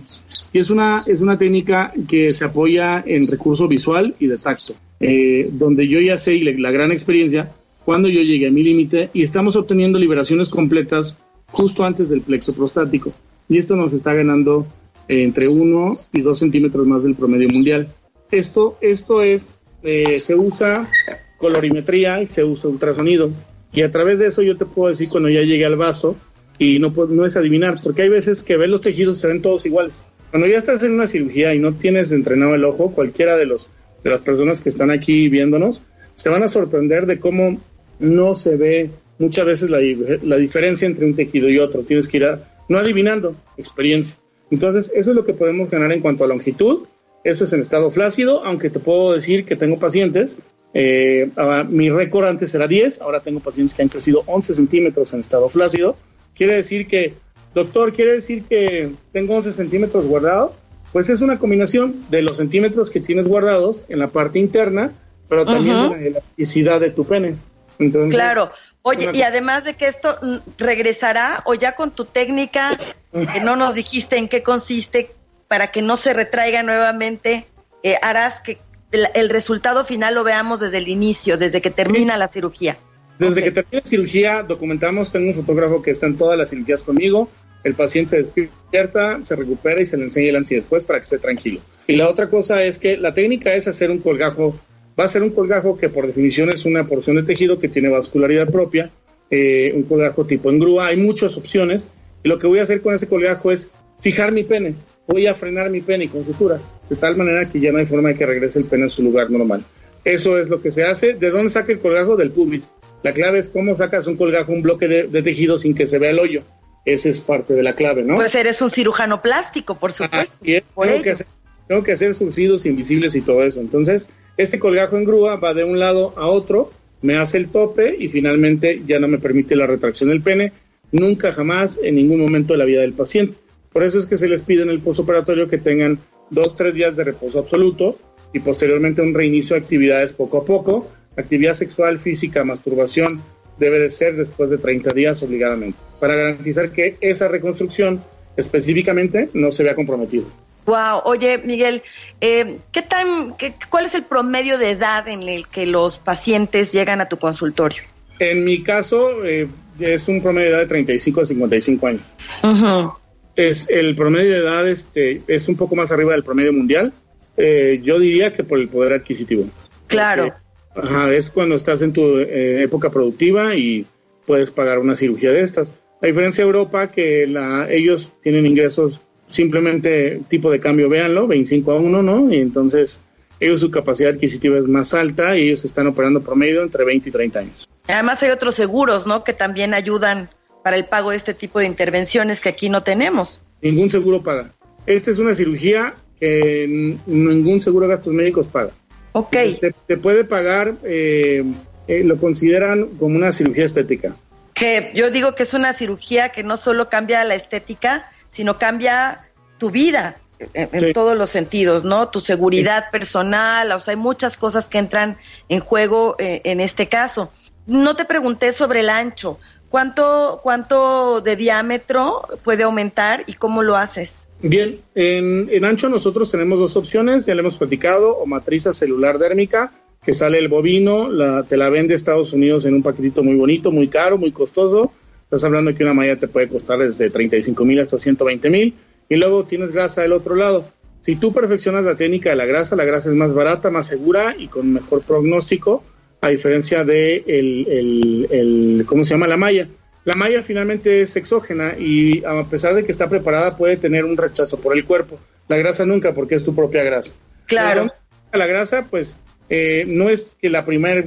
Y es una, es una técnica que se apoya en recurso visual y de tacto, eh, donde yo ya sé la gran experiencia cuando yo llegué a mi límite y estamos obteniendo liberaciones completas justo antes del plexo prostático. Y esto nos está ganando eh, entre 1 y 2 centímetros más del promedio mundial. Esto, esto es, eh, se usa colorimetría y se usa ultrasonido. Y a través de eso yo te puedo decir cuando ya llegué al vaso y no, no es adivinar, porque hay veces que ves los tejidos y se ven todos iguales. Cuando ya estás en una cirugía y no tienes entrenado el ojo, cualquiera de, los, de las personas que están aquí viéndonos, se van a sorprender de cómo no se ve muchas veces la, la diferencia entre un tejido y otro. Tienes que ir a, no adivinando, experiencia. Entonces, eso es lo que podemos ganar en cuanto a longitud. Eso es en estado flácido, aunque te puedo decir que tengo pacientes. eh, ah, mi récord antes era 10, ahora tengo pacientes que han crecido 11 centímetros en estado flácido. Quiere decir que, doctor, quiere decir que tengo 11 centímetros guardado. Pues es una combinación de los centímetros que tienes guardados en la parte interna, pero también de la elasticidad de tu pene. Entonces, Claro. Oye, y además de que esto mm, regresará o ya con tu técnica, que no nos dijiste en qué consiste, para que no se retraiga nuevamente, eh, harás que el, el resultado final lo veamos desde el inicio, desde que termina la cirugía. Desde que termina cirugía, documentamos, tengo un fotógrafo que está en todas las cirugías conmigo, el paciente se despierta, se recupera y se le enseña el ansi después para que esté tranquilo. Y la otra cosa es que la técnica es hacer un colgajo, va a ser un colgajo que por definición es una porción de tejido que tiene vascularidad propia, eh, un colgajo tipo en grúa, hay muchas opciones, y lo que voy a hacer con ese colgajo es fijar mi pene, voy a frenar mi pene con sutura, de tal manera que ya no hay forma de que regrese el pene a su lugar normal. Eso es lo que se hace. ¿De dónde saca el colgajo? Del pubis. La clave es cómo sacas un colgajo, un bloque de, de tejido sin que se vea el hoyo. Esa es parte de la clave, ¿no? Pues eres un cirujano plástico, por supuesto. Es, por tengo, ello. que hacer, tengo que hacer surcidos invisibles y todo eso. Entonces, este colgajo en grúa va de un lado a otro, me hace el tope y finalmente ya no me permite la retracción del pene, nunca jamás en ningún momento de la vida del paciente. Por eso es que se les pide en el postoperatorio que tengan dos, tres días de reposo absoluto y posteriormente un reinicio de actividades poco a poco. Actividad sexual, física, masturbación debe de ser después de 30 días obligadamente, para garantizar que esa reconstrucción específicamente no se vea comprometida. Wow, oye Miguel, eh, ¿qué tan, qué- ¿cuál es el promedio de edad en el que los pacientes llegan a tu consultorio? En mi caso, eh, es un promedio de edad de 35 a 55 años. Ujú. Es el promedio de edad este, es un poco más arriba del promedio mundial. Eh, yo diría que por el poder adquisitivo. Claro. Porque, ajá, es cuando estás en tu eh, época productiva y puedes pagar una cirugía de estas. A diferencia de Europa, que la, ellos tienen ingresos simplemente tipo de cambio, véanlo, 25 a 1, ¿no? Y entonces ellos su capacidad adquisitiva es más alta y ellos están operando promedio entre 20 y 30 años. Además hay otros seguros, ¿no? Que también ayudan para el pago de este tipo de intervenciones que aquí no tenemos. Ningún seguro paga. Esta es una cirugía que ningún seguro de gastos médicos paga. Ok. Te, te puede pagar, eh, eh, lo consideran como una cirugía estética. Que yo digo que es una cirugía que no solo cambia la estética, sino cambia tu vida en, en todos los sentidos, ¿no? Tu seguridad personal, o sea, hay muchas cosas que entran en juego eh, en este caso. No te pregunté sobre el ancho. ¿Cuánto, ¿Cuánto de diámetro puede aumentar y cómo lo haces? Bien, en, ancho nosotros tenemos dos opciones, ya le hemos platicado, o matriza celular dérmica, que sale el bovino, la, te la vende Estados Unidos en un paquetito muy bonito, muy caro, muy costoso. Estás hablando que una malla te puede costar desde 35 mil hasta 120 mil. Y luego tienes grasa del otro lado. Si tú perfeccionas la técnica de la grasa, la grasa es más barata, más segura y con mejor pronóstico, a diferencia de el, el, el- ¿cómo se llama? La malla. La malla finalmente es exógena y a pesar de que está preparada puede tener un rechazo por el cuerpo. La grasa nunca porque es tu propia grasa. Claro. La grasa, pues, eh, no es que la primera...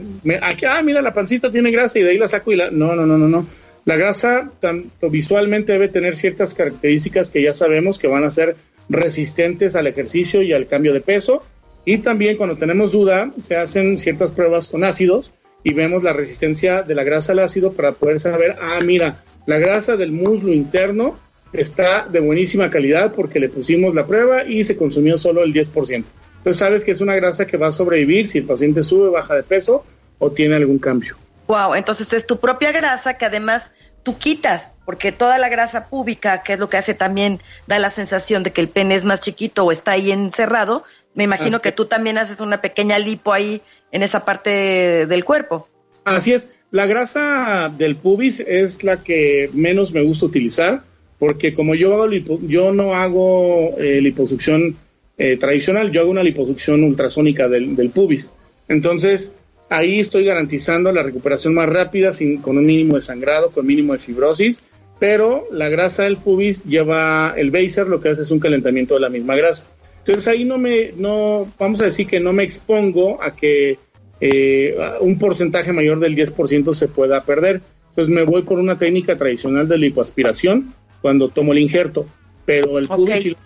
ah, mira, la pancita tiene grasa y de ahí la saco y la... No, no, no, no, no. La grasa, tanto visualmente, debe tener ciertas características que ya sabemos que van a ser resistentes al ejercicio y al cambio de peso. Y también cuando tenemos duda, se hacen ciertas pruebas con ácidos y vemos la resistencia de la grasa al ácido para poder saber, ah, mira, la grasa del muslo interno está de buenísima calidad porque le pusimos la prueba y se consumió solo el 10%. Entonces sabes que es una grasa que va a sobrevivir si el paciente sube, baja de peso o tiene algún cambio. Wow, entonces es tu propia grasa que además tú quitas, porque toda la grasa púbica, que es lo que hace también, da la sensación de que el pene es más chiquito o está ahí encerrado, me imagino Así que tú también haces una pequeña lipo ahí en esa parte del cuerpo. Así es, la grasa del pubis es la que menos me gusta utilizar porque como yo hago lipo- yo no hago eh, liposucción eh, tradicional, yo hago una liposucción ultrasónica del, del pubis. Entonces, ahí estoy garantizando la recuperación más rápida sin, con un mínimo de sangrado, con mínimo de fibrosis, pero la grasa del pubis lleva el baser, lo que hace es un calentamiento de la misma grasa. Entonces ahí no me, no, vamos a decir que no me expongo a que eh, un porcentaje mayor del 10% se pueda perder. Entonces me voy por una técnica tradicional de lipoaspiración cuando tomo el injerto, pero el Ok. pubis sí,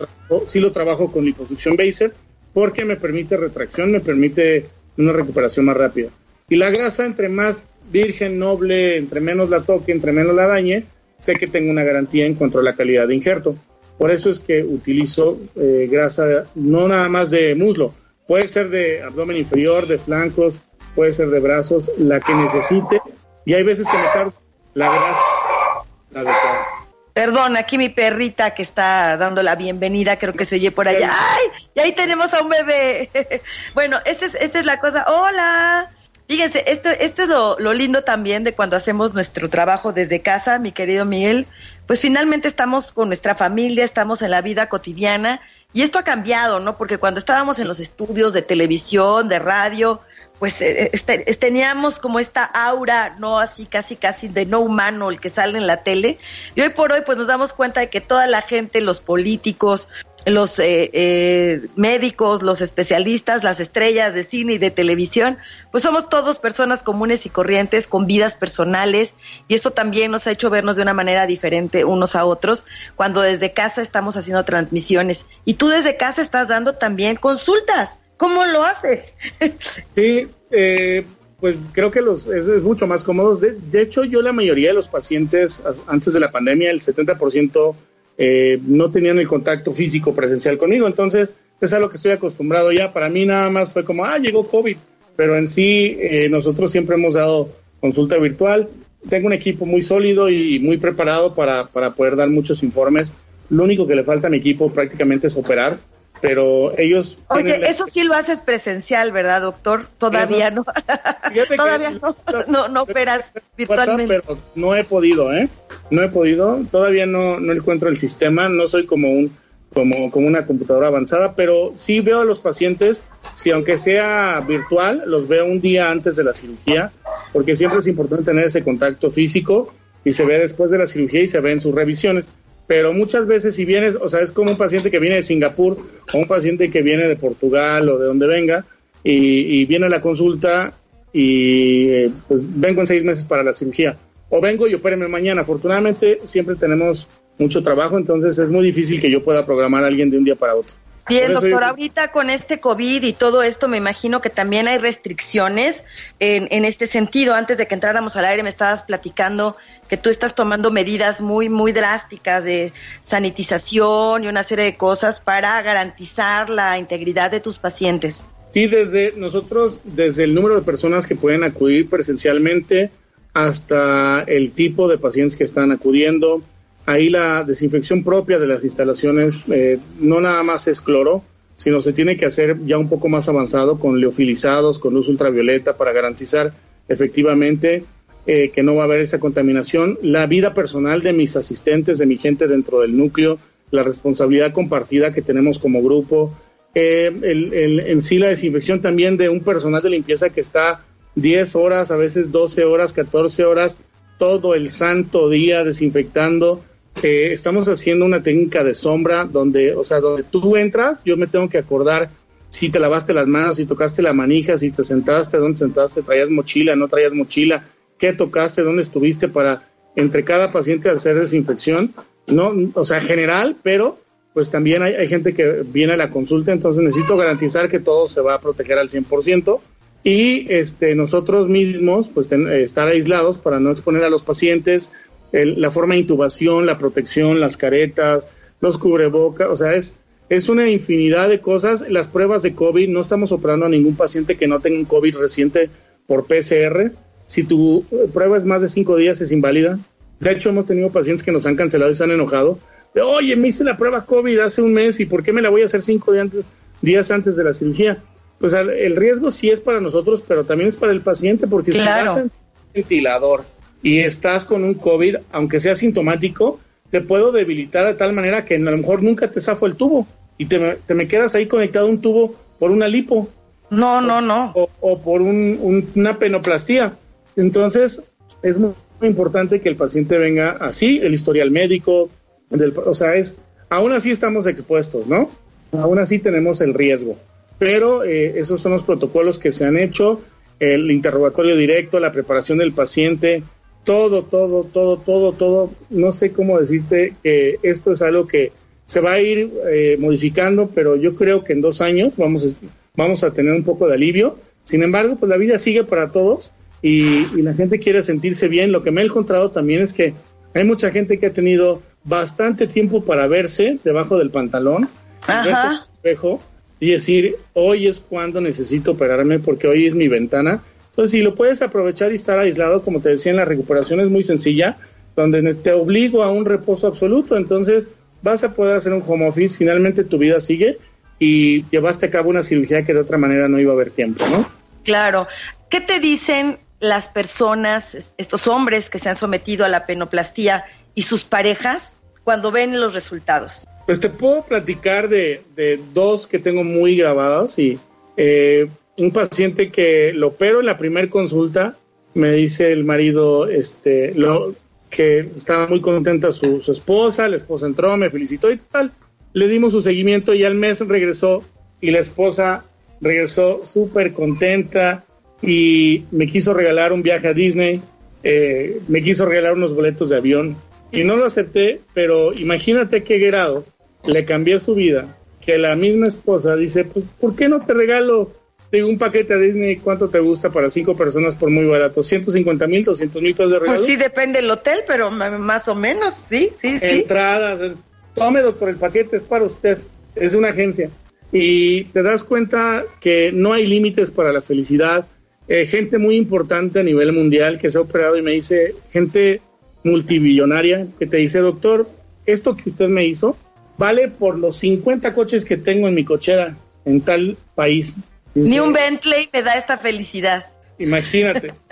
sí lo trabajo con liposucción baser porque me permite retracción, me permite una recuperación más rápida. Y la grasa, entre más virgen, noble, entre menos la toque, entre menos la dañe, sé que tengo una garantía en cuanto a la calidad de injerto. Por eso es que utilizo eh, grasa no nada más de muslo, puede ser de abdomen inferior, de flancos, puede ser de brazos, la que necesite. Y hay veces que me tardo la grasa adecuada. Perdón, aquí mi perrita que está dando la bienvenida, creo que se oye por allá. ¡Ay! Y ahí tenemos a un bebé. (laughs) bueno, esta es, esta es la cosa. ¡Hola! Fíjense, esto, esto es lo, lo lindo también de cuando hacemos nuestro trabajo desde casa, mi querido Miguel. Pues finalmente estamos con nuestra familia, estamos en la vida cotidiana y esto ha cambiado, ¿no? Porque cuando estábamos en los estudios de televisión, de radio, pues eh, este- teníamos como esta aura, no así casi casi de no humano el que sale en la tele. Y hoy por hoy pues nos damos cuenta de que toda la gente, los políticos, los eh, eh, médicos, los especialistas, las estrellas de cine y de televisión, pues somos todos personas comunes y corrientes con vidas personales y esto también nos ha hecho vernos de una manera diferente unos a otros cuando desde casa estamos haciendo transmisiones y tú desde casa estás dando también consultas. ¿Cómo lo haces? Sí, eh, pues creo que los es, mucho más cómodos. De, hecho, yo la mayoría de los pacientes antes de la pandemia, el 70% eh, no tenían el contacto físico presencial conmigo. Entonces, es a lo que estoy acostumbrado ya. Para mí nada más fue como, ah, llegó COVID. Pero en sí, eh, nosotros siempre hemos dado consulta virtual. Tengo un equipo muy sólido y muy preparado para, para poder dar muchos informes. Lo único que le falta a mi equipo prácticamente es operar. Pero ellos... Oye, la- eso sí lo haces presencial, ¿verdad, doctor? Todavía Eso- no. (laughs) Todavía no, no, no operas virtualmente. WhatsApp, pero no he podido, ¿eh? No he podido. Todavía no, no encuentro el sistema. No soy como un como, como una computadora avanzada, pero sí veo a los pacientes, si aunque sea virtual, los veo un día antes de la cirugía, porque siempre es importante tener ese contacto físico y se ve después de la cirugía y se ve en sus revisiones. Pero muchas veces si vienes, o sea, es como un paciente que viene de Singapur o un paciente que viene de Portugal o de donde venga y, viene a la consulta y eh, pues vengo en seis meses para la cirugía o vengo y opéreme mañana. Afortunadamente siempre tenemos mucho trabajo, entonces es muy difícil que yo pueda programar a alguien de un día para otro. Bien, doctor, yo- ahorita con este COVID y todo esto, me imagino que también hay restricciones en, en este sentido. Antes de que entráramos al aire, me estabas platicando que tú estás tomando medidas muy, muy drásticas de sanitización y una serie de cosas para garantizar la integridad de tus pacientes. Sí, desde nosotros, desde el número de personas que pueden acudir presencialmente hasta el tipo de pacientes que están acudiendo, ahí la desinfección propia de las instalaciones eh, no nada más es cloro, sino se tiene que hacer ya un poco más avanzado con leofilizados, con luz ultravioleta para garantizar efectivamente eh, que no va a haber esa contaminación. La vida personal de mis asistentes, de mi gente dentro del núcleo, la responsabilidad compartida que tenemos como grupo, eh, el, el- en sí la desinfección también de un personal de limpieza que está 10 horas, a veces 12 horas, 14 horas, todo el santo día desinfectando. Eh, estamos haciendo una técnica de sombra donde, o sea, donde tú entras, yo me tengo que acordar si te lavaste las manos, si tocaste la manija, si te sentaste, dónde sentaste, traías mochila, no traías mochila, qué tocaste, dónde estuviste para entre cada paciente hacer desinfección, no, o sea, general, pero pues también hay, gente que viene a la consulta, entonces necesito garantizar que todo se va a proteger al 100% y este, nosotros mismos pues estar aislados para no exponer a los pacientes, el- la forma de intubación, la protección, las caretas, los cubrebocas, o sea, es, es una infinidad de cosas. Las pruebas de COVID, no estamos operando a ningún paciente que no tenga un COVID reciente por PCR. Si tu eh, prueba es más de cinco días, es inválida. De hecho, hemos tenido pacientes que nos han cancelado y se han enojado. De, Oye, me hice la prueba COVID hace un mes y ¿por qué me la voy a hacer cinco días antes, días antes de la cirugía? Pues el riesgo sí es para nosotros, pero también es para el paciente, porque Claro. si vas en ventilador y estás con un COVID, aunque sea sintomático, te puedo debilitar de tal manera que a lo mejor nunca te zafo el tubo y te, me- te me quedas ahí conectado a un tubo por una lipo No, no, no. o, o por un- un- una penoplastía. Entonces, es muy, muy importante que el paciente venga así, el historial médico, del- o sea, es, aún así estamos expuestos, ¿no? Aún así tenemos el riesgo. Pero eh, esos son los protocolos que se han hecho, el interrogatorio directo, la preparación del paciente, todo, todo, todo, todo, todo. No sé cómo decirte que esto es algo que se va a ir eh, modificando, pero yo creo que en dos años vamos a, vamos a tener un poco de alivio. Sin embargo, pues la vida sigue para todos y, y la gente quiere sentirse bien. Lo que me he encontrado también es que hay mucha gente que ha tenido bastante tiempo para verse debajo del pantalón, Ajá. espejo y decir, hoy es cuando necesito operarme porque hoy es mi ventana. Entonces, si lo puedes aprovechar y estar aislado, como te decía, en la recuperación es muy sencilla, donde te obligo a un reposo absoluto. Entonces, vas a poder hacer un home office, finalmente tu vida sigue y llevaste a cabo una cirugía que de otra manera no iba a haber tiempo, ¿no? Claro. ¿Qué te dicen las personas, es- estos hombres que se han sometido a la penoplastía y sus parejas cuando ven los resultados? Pues te puedo platicar de, de dos que tengo muy grabadas y eh, un paciente que lo opero en la primera consulta, me dice el marido este, que estaba muy contenta su, su esposa, la esposa entró, me felicitó y tal. Le dimos su seguimiento y al mes regresó y la esposa regresó súper contenta y me quiso regalar un viaje a Disney, eh, me quiso regalar unos boletos de avión y no lo acepté, pero imagínate qué grado le cambié su vida, que la misma esposa dice, pues, ¿por qué no te regalo digo, un paquete a Disney? ¿Cuánto te gusta para cinco personas por muy barato? ¿150 mil, 200 mil pesos de regalo? Pues sí, depende del hotel, pero más o menos, sí, sí, sí. entradas. Tome, doctor, el paquete es para usted. Es una agencia. Y te das cuenta que no hay límites para la felicidad. Eh, gente muy importante a nivel mundial que se ha operado y me dice, gente multibillonaria que te dice, doctor, esto que usted me hizo vale por los 50 coches que tengo en mi cochera en tal país. Ni un Bentley me da esta felicidad. Imagínate. (laughs)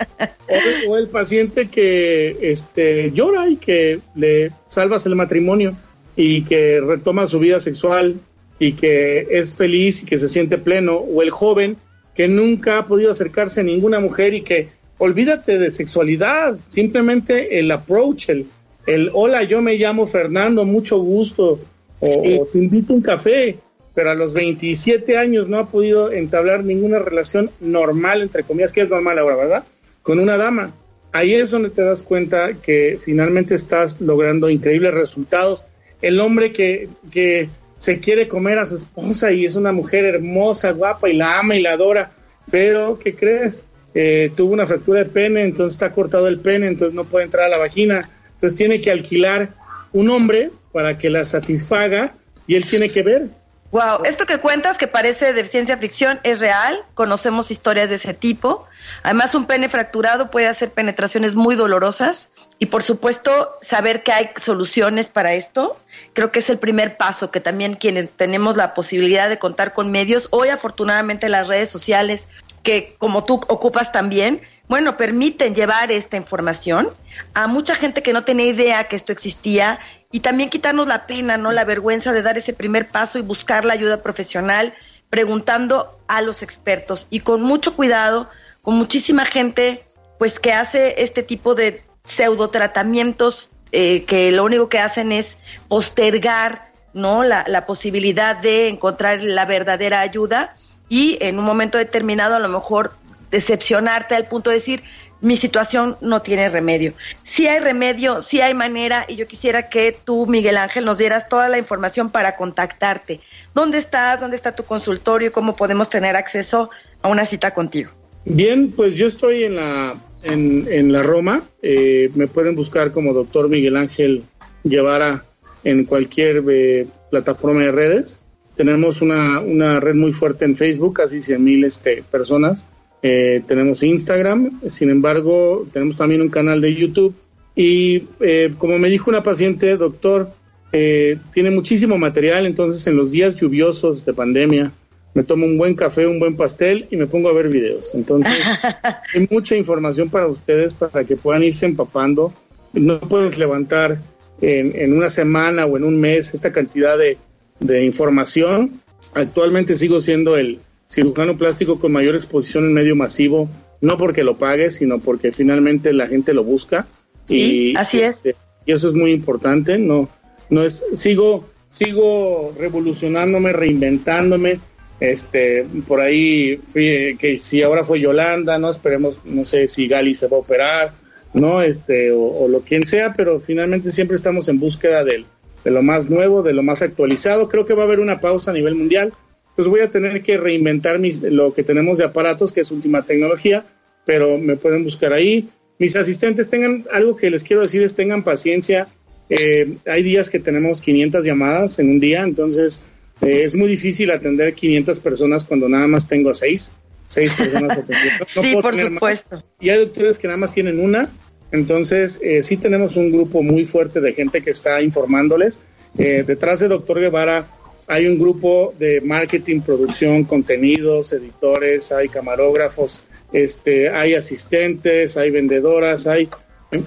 O, o el paciente que este, llora y que le salvas el matrimonio y que retoma su vida sexual y que es feliz y que se siente pleno. O el joven que nunca ha podido acercarse a ninguna mujer y que olvídate de sexualidad, simplemente el approach, el, el hola, yo me llamo Fernando, mucho gusto, o, Sí. o te invito a un café, pero a los 27 años no ha podido entablar ninguna relación normal, entre comillas, que es normal ahora, ¿verdad? Con una dama. Ahí es donde te das cuenta que finalmente estás logrando increíbles resultados. El hombre que, que se quiere comer a su esposa y es una mujer hermosa, guapa y la ama y la adora, pero ¿qué crees? Eh, tuvo una fractura de pene, entonces está cortado el pene, entonces no puede entrar a la vagina, entonces tiene que alquilar un hombre para que la satisfaga y él tiene que ver. Wow, esto que cuentas que parece de ciencia ficción es real, conocemos historias de ese tipo. Además, un pene fracturado puede hacer penetraciones muy dolorosas y por supuesto saber que hay soluciones para esto. Creo que es el primer paso que también quienes tenemos la posibilidad de contar con medios, hoy afortunadamente las redes sociales que como tú ocupas también, bueno, permiten llevar esta información a mucha gente que no tenía idea que esto existía y también quitarnos la pena, ¿no? La vergüenza de dar ese primer paso y buscar la ayuda profesional preguntando a los expertos. Y con mucho cuidado, con muchísima gente pues que hace este tipo de pseudo tratamientos eh, que lo único que hacen es postergar no la, la posibilidad de encontrar la verdadera ayuda y en un momento determinado a lo mejor decepcionarte al punto de decir mi situación no tiene remedio. Sí hay remedio, sí hay manera y yo quisiera que tú, Miguel Ángel, nos dieras toda la información para contactarte. ¿Dónde estás? ¿Dónde está tu consultorio? ¿Cómo podemos tener acceso a una cita contigo? Bien, pues yo estoy en la, en, en la Roma. Eh, me pueden buscar como doctor Miguel Ángel Guevara en cualquier eh, plataforma de redes. Tenemos una, una red muy fuerte en Facebook, casi 100 mil este, personas. Eh, tenemos Instagram, sin embargo, tenemos también un canal de YouTube. Y eh, como me dijo una paciente, doctor, eh, tiene muchísimo material, entonces en los días lluviosos de pandemia, me tomo un buen café, un buen pastel y me pongo a ver videos. Entonces, (laughs) hay mucha información para ustedes para que puedan irse empapando. No puedes levantar en, en una semana o en un mes esta cantidad de, de información. Actualmente sigo siendo el cirujano plástico con mayor exposición en medio masivo, no porque lo pague, sino porque finalmente la gente lo busca. Sí, así es. este, Y eso es muy importante. No, no es, sigo, sigo revolucionándome, reinventándome. Este, por ahí fui, que si ahora fue Yolanda, no esperemos, no sé si Gali se va a operar, no, este, o, o lo quien sea, pero finalmente siempre estamos en búsqueda del, de lo más nuevo, de lo más actualizado. Creo que va a haber una pausa a nivel mundial. Entonces voy a tener que reinventar mis, lo que tenemos de aparatos, que es última tecnología, pero me pueden buscar ahí. Mis asistentes tengan, algo que les quiero decir es tengan paciencia. Eh, hay días que tenemos 500 llamadas en un día, entonces eh, es muy difícil atender 500 personas cuando nada más tengo a 6. 6 personas (laughs) atendiendo. No sí, puedo por tener más. supuesto. Y hay doctores que nada más tienen una. Entonces, eh, sí tenemos un grupo muy fuerte de gente que está informándoles. Eh, detrás de Doctor Guevara hay un grupo de marketing, producción, contenidos, editores, hay camarógrafos, este, hay asistentes, hay vendedoras, hay,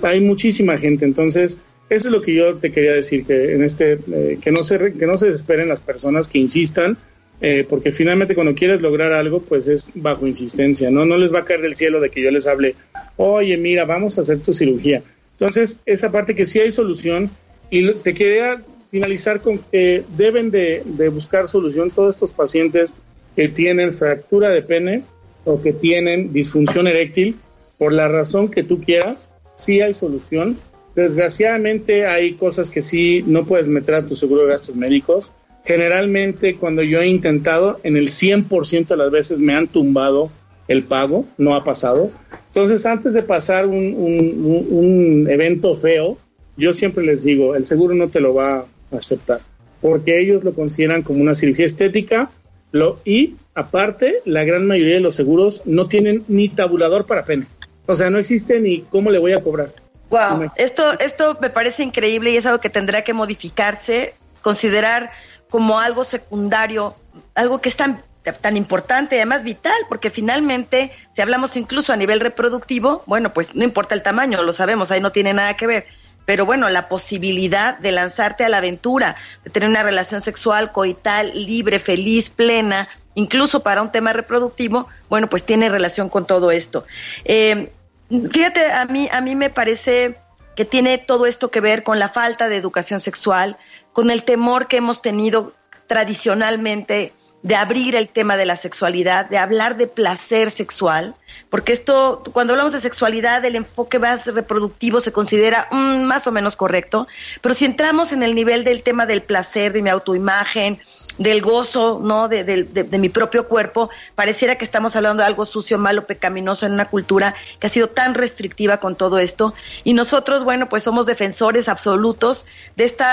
hay muchísima gente. Entonces, eso es lo que yo te quería decir, que en este, eh, que no se, que no se desesperen las personas que insistan eh, porque finalmente cuando quieres lograr algo, pues es bajo insistencia, ¿no? No les va a caer del cielo de que yo les hable, oye, mira, vamos a hacer tu cirugía. Entonces, esa parte que sí hay solución, y te quería finalizar con que deben de, de buscar solución todos estos pacientes que tienen fractura de pene o que tienen disfunción eréctil, por la razón que tú quieras, sí hay solución. Desgraciadamente hay cosas que sí no puedes meter a tu seguro de gastos médicos. Generalmente cuando yo he intentado, en el 100% de las veces me han tumbado el pago, no ha pasado. Entonces, antes de pasar un, un- un evento feo, yo siempre les digo, el seguro no te lo va a aceptar, porque ellos lo consideran como una cirugía estética lo, y aparte, la gran mayoría de los seguros no tienen ni tabulador para pene. O sea, no existe ni cómo le voy a cobrar. Wow, esto, esto me parece increíble y es algo que tendrá que modificarse, considerar como algo secundario, algo que es tan, tan importante, además vital, porque finalmente, si hablamos incluso a nivel reproductivo, bueno, pues no importa el tamaño, lo sabemos, ahí no tiene nada que ver. Pero bueno, la posibilidad de lanzarte a la aventura, de tener una relación sexual coital, libre, feliz, plena, incluso para un tema reproductivo, bueno, pues tiene relación con todo esto. Eh, Fíjate, a mí, a mí me parece que tiene todo esto que ver con la falta de educación sexual, con el temor que hemos tenido tradicionalmente de abrir el tema de la sexualidad, de hablar de placer sexual, porque esto, cuando hablamos de sexualidad, el enfoque más reproductivo se considera mm, más o menos correcto, pero si entramos en el nivel del tema del placer, de mi autoimagen, del gozo, ¿no? De, de- de- de mi propio cuerpo, pareciera que estamos hablando de algo sucio, malo, pecaminoso en una cultura que ha sido tan restrictiva con todo esto. Y nosotros, bueno, pues somos defensores absolutos de este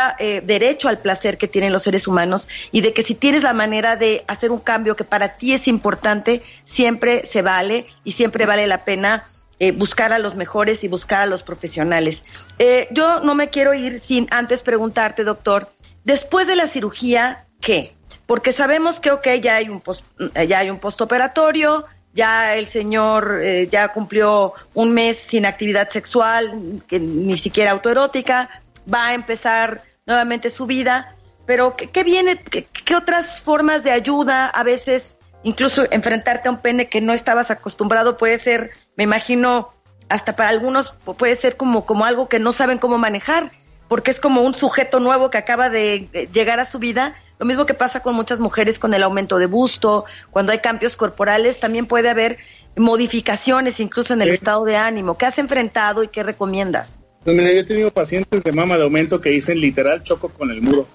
derecho al placer que tienen los seres humanos y de que si tienes la manera de hacer un cambio que para ti es importante, siempre se vale y siempre vale la pena eh, buscar a los mejores y buscar a los profesionales. Eh, yo no me quiero ir sin antes preguntarte, doctor, después de la cirugía, ¿qué? Porque sabemos que, ok, ya hay un, pos- eh, ya hay un postoperatorio, ya el señor eh, ya cumplió un mes sin actividad sexual, que ni siquiera autoerótica, va a empezar nuevamente su vida, pero ¿qué, qué viene? ¿Qué, otras formas de ayuda a veces? Incluso enfrentarte a un pene que no estabas acostumbrado puede ser, me imagino, hasta para algunos pu- puede ser como, como algo que no saben cómo manejar, porque es como un sujeto nuevo que acaba de llegar a su vida. Lo mismo que pasa con muchas mujeres con el aumento de busto, cuando hay cambios corporales, también puede haber modificaciones incluso en el Sí. estado de ánimo. ¿Qué has enfrentado y qué recomiendas? Pues mira, yo he tenido pacientes de mama de aumento que dicen literal choco con el muro.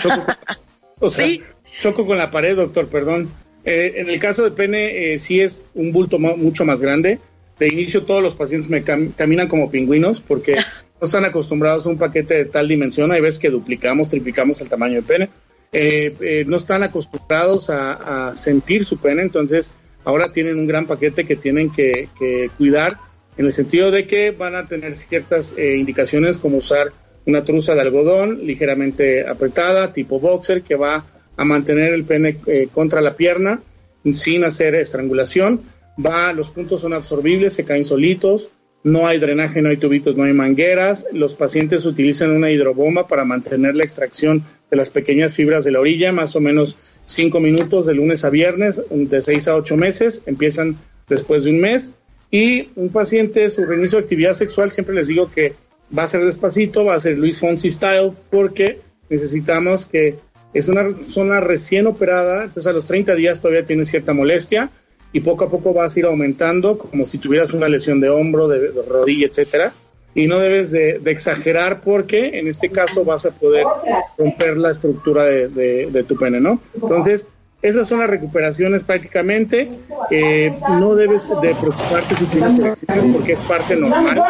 Choco con, (laughs) o sea, Sí. choco con la pared, doctor, perdón. Eh, en el caso de pene, eh, sí es un bulto mucho más grande. De inicio todos los pacientes me cam- caminan como pingüinos porque (laughs) no están acostumbrados a un paquete de tal dimensión. Hay veces que duplicamos, triplicamos el tamaño de pene. Eh, eh, no están acostumbrados a, sentir su pene, entonces ahora tienen un gran paquete que tienen que, que cuidar en el sentido de que van a tener ciertas eh, indicaciones como usar una truza de algodón ligeramente apretada, tipo boxer, que va a mantener el pene eh, contra la pierna sin hacer estrangulación. Va, los puntos son absorbibles, se caen solitos, no hay drenaje, no hay tubitos, no hay mangueras. Los pacientes utilizan una hidrobomba para mantener la extracción de las pequeñas fibras de la orilla, más o menos cinco minutos de lunes a viernes, de seis a ocho meses, empiezan después de un mes. Y un paciente, su reinicio de actividad sexual, siempre les digo que va a ser despacito, va a ser Luis Fonsi style, porque necesitamos que es una zona recién operada, entonces a los 30 días todavía tiene cierta molestia y poco a poco vas a ir aumentando como si tuvieras una lesión de hombro, de, rodilla, etcétera. Y no debes de, exagerar porque en este caso vas a poder romper la estructura de, tu pene, ¿no? Entonces, esas son las recuperaciones prácticamente. Eh, no debes de preocuparte si tienes porque es parte normal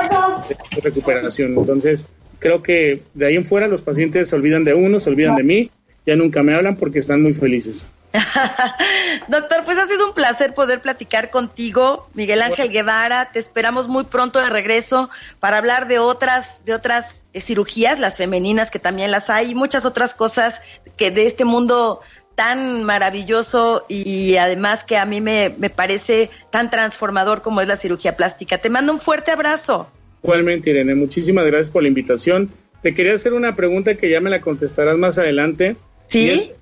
de tu recuperación. Entonces, creo que de ahí en fuera los pacientes se olvidan de uno, se olvidan de mí, ya nunca me hablan porque están muy felices. (laughs) Doctor, pues ha sido un placer poder platicar contigo, Miguel Ángel Guevara. Te esperamos muy pronto de regreso para hablar de otras, de otras eh, cirugías, las femeninas que también las hay, y muchas otras cosas que de este mundo tan maravilloso y además que a mí me, me parece tan transformador como es la cirugía plástica. Te mando un fuerte abrazo. Igualmente, Irene, muchísimas gracias por la invitación. Te quería hacer una pregunta que ya me la contestarás más adelante. ¿Sí? Y es,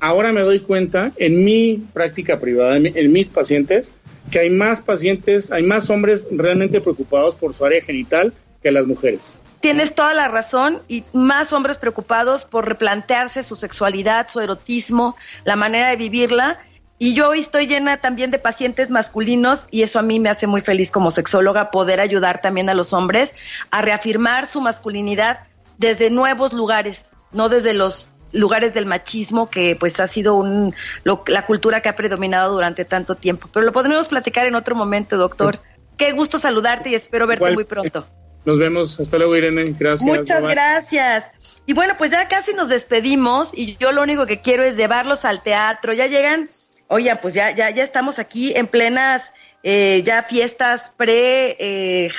ahora me doy cuenta en mi práctica privada, en, en mis pacientes, que hay más pacientes, hay más hombres realmente preocupados por su área genital que las mujeres. Tienes toda la razón y más hombres preocupados por replantearse su sexualidad, su erotismo, la manera de vivirla. Y yo hoy estoy llena también de pacientes masculinos y eso a mí me hace muy feliz como sexóloga poder ayudar también a los hombres a reafirmar su masculinidad desde nuevos lugares, no desde los lugares del machismo que pues ha sido un, lo- la cultura que ha predominado durante tanto tiempo. Pero lo podremos platicar en otro momento, doctor. Qué gusto saludarte y espero verte Igual- muy pronto. Nos vemos. Hasta luego, Irene. Gracias. Muchas gracias. Y bueno, pues ya casi nos despedimos y yo lo único que quiero es llevarlos al teatro. Ya llegan, oigan, pues ya, ya, ya estamos aquí en plenas eh, ya fiestas pre eh,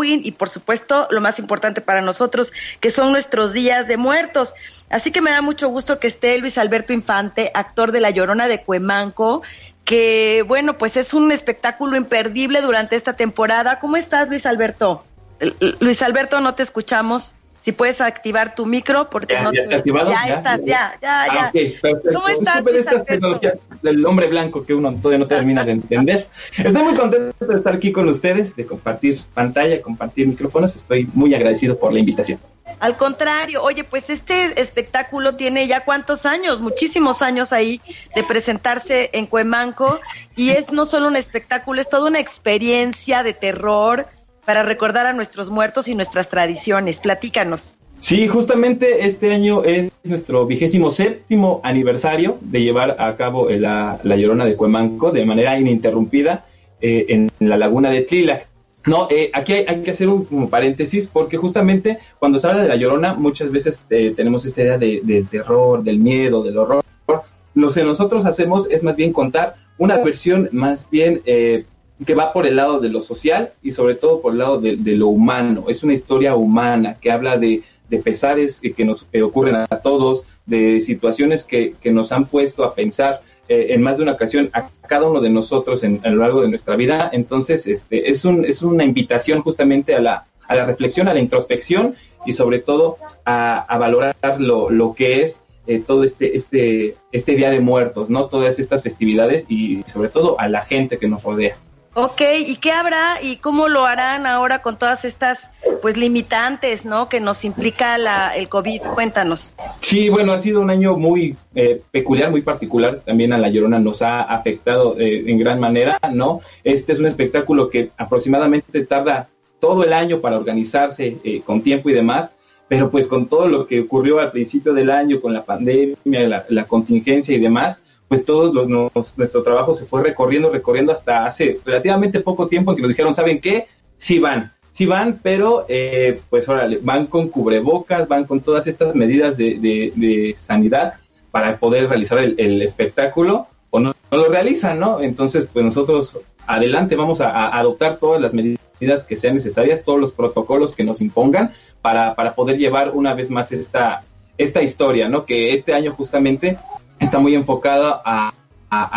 y por supuesto lo más importante para nosotros que son nuestros días de muertos. Así que me da mucho gusto que esté Luis Alberto Infante, actor de La Llorona de Cuemanco, que bueno, pues es un espectáculo imperdible durante esta temporada. ¿Cómo estás, Luis Alberto? Luis Alberto, no te escuchamos. Si puedes activar tu micro, porque Ya, no ya te- activado. Ya, estás, ya, ya, Ah, ya. ¿Cómo estás, Luis estas Alberto? tecnologías del hombre blanco que uno todavía no termina de entender. Estoy muy contento de estar aquí con ustedes, de compartir pantalla, compartir micrófonos. Estoy muy agradecido por la invitación. Al contrario, oye, pues este espectáculo tiene ya cuántos años, muchísimos años ahí de presentarse en Cuemanco y es no solo un espectáculo, es toda una experiencia de terror para recordar a nuestros muertos y nuestras tradiciones. Platícanos. Sí, justamente este año es nuestro vigésimo séptimo aniversario de llevar a cabo la, la Llorona de Cuemanco de manera ininterrumpida eh, en la laguna de Tlilac. No, eh, aquí hay, que hacer un paréntesis porque justamente cuando se habla de la Llorona muchas veces eh, tenemos esta idea de- del terror, del miedo, del horror. Lo que nosotros hacemos es más bien contar una versión más bien eh, que va por el lado de lo social y sobre todo por el lado de, lo humano. Es una historia humana que habla de, pesares que, nos ocurren a todos, de situaciones que, que nos han puesto a pensar eh, en más de una ocasión a cada uno de nosotros en, a lo largo de nuestra vida. Entonces, este, es, un, es una invitación justamente a la, a la reflexión, a la introspección y sobre todo a, a valorar lo, lo que es eh, todo este, este, este Día de Muertos, ¿no? Todas estas festividades y sobre todo a la gente que nos rodea. Ok, ¿y qué habrá y cómo lo harán ahora con todas estas pues limitantes, ¿no? Que nos implica la, el COVID. Cuéntanos. Sí, bueno, ha sido un año muy eh, peculiar, muy particular. También a La Llorona nos ha afectado eh, en gran manera, ¿no? Este es un espectáculo que aproximadamente tarda todo el año para organizarse eh, con tiempo y demás, pero pues con todo lo que ocurrió al principio del año, con la pandemia, la, la contingencia y demás, pues todo lo- nos- nuestro trabajo se fue recorriendo, recorriendo hasta hace relativamente poco tiempo en que nos dijeron, ¿saben qué? Sí van, sí van, pero eh, pues órale, van con cubrebocas, van con todas estas medidas de, de- sanidad para poder realizar el, espectáculo o no, no lo realizan, ¿no? Entonces, pues nosotros adelante vamos a, a adoptar todas las medidas que sean necesarias, todos los protocolos que nos impongan para, para poder llevar una vez más esta, esta historia, ¿no? Que este año justamente está muy enfocada a, a-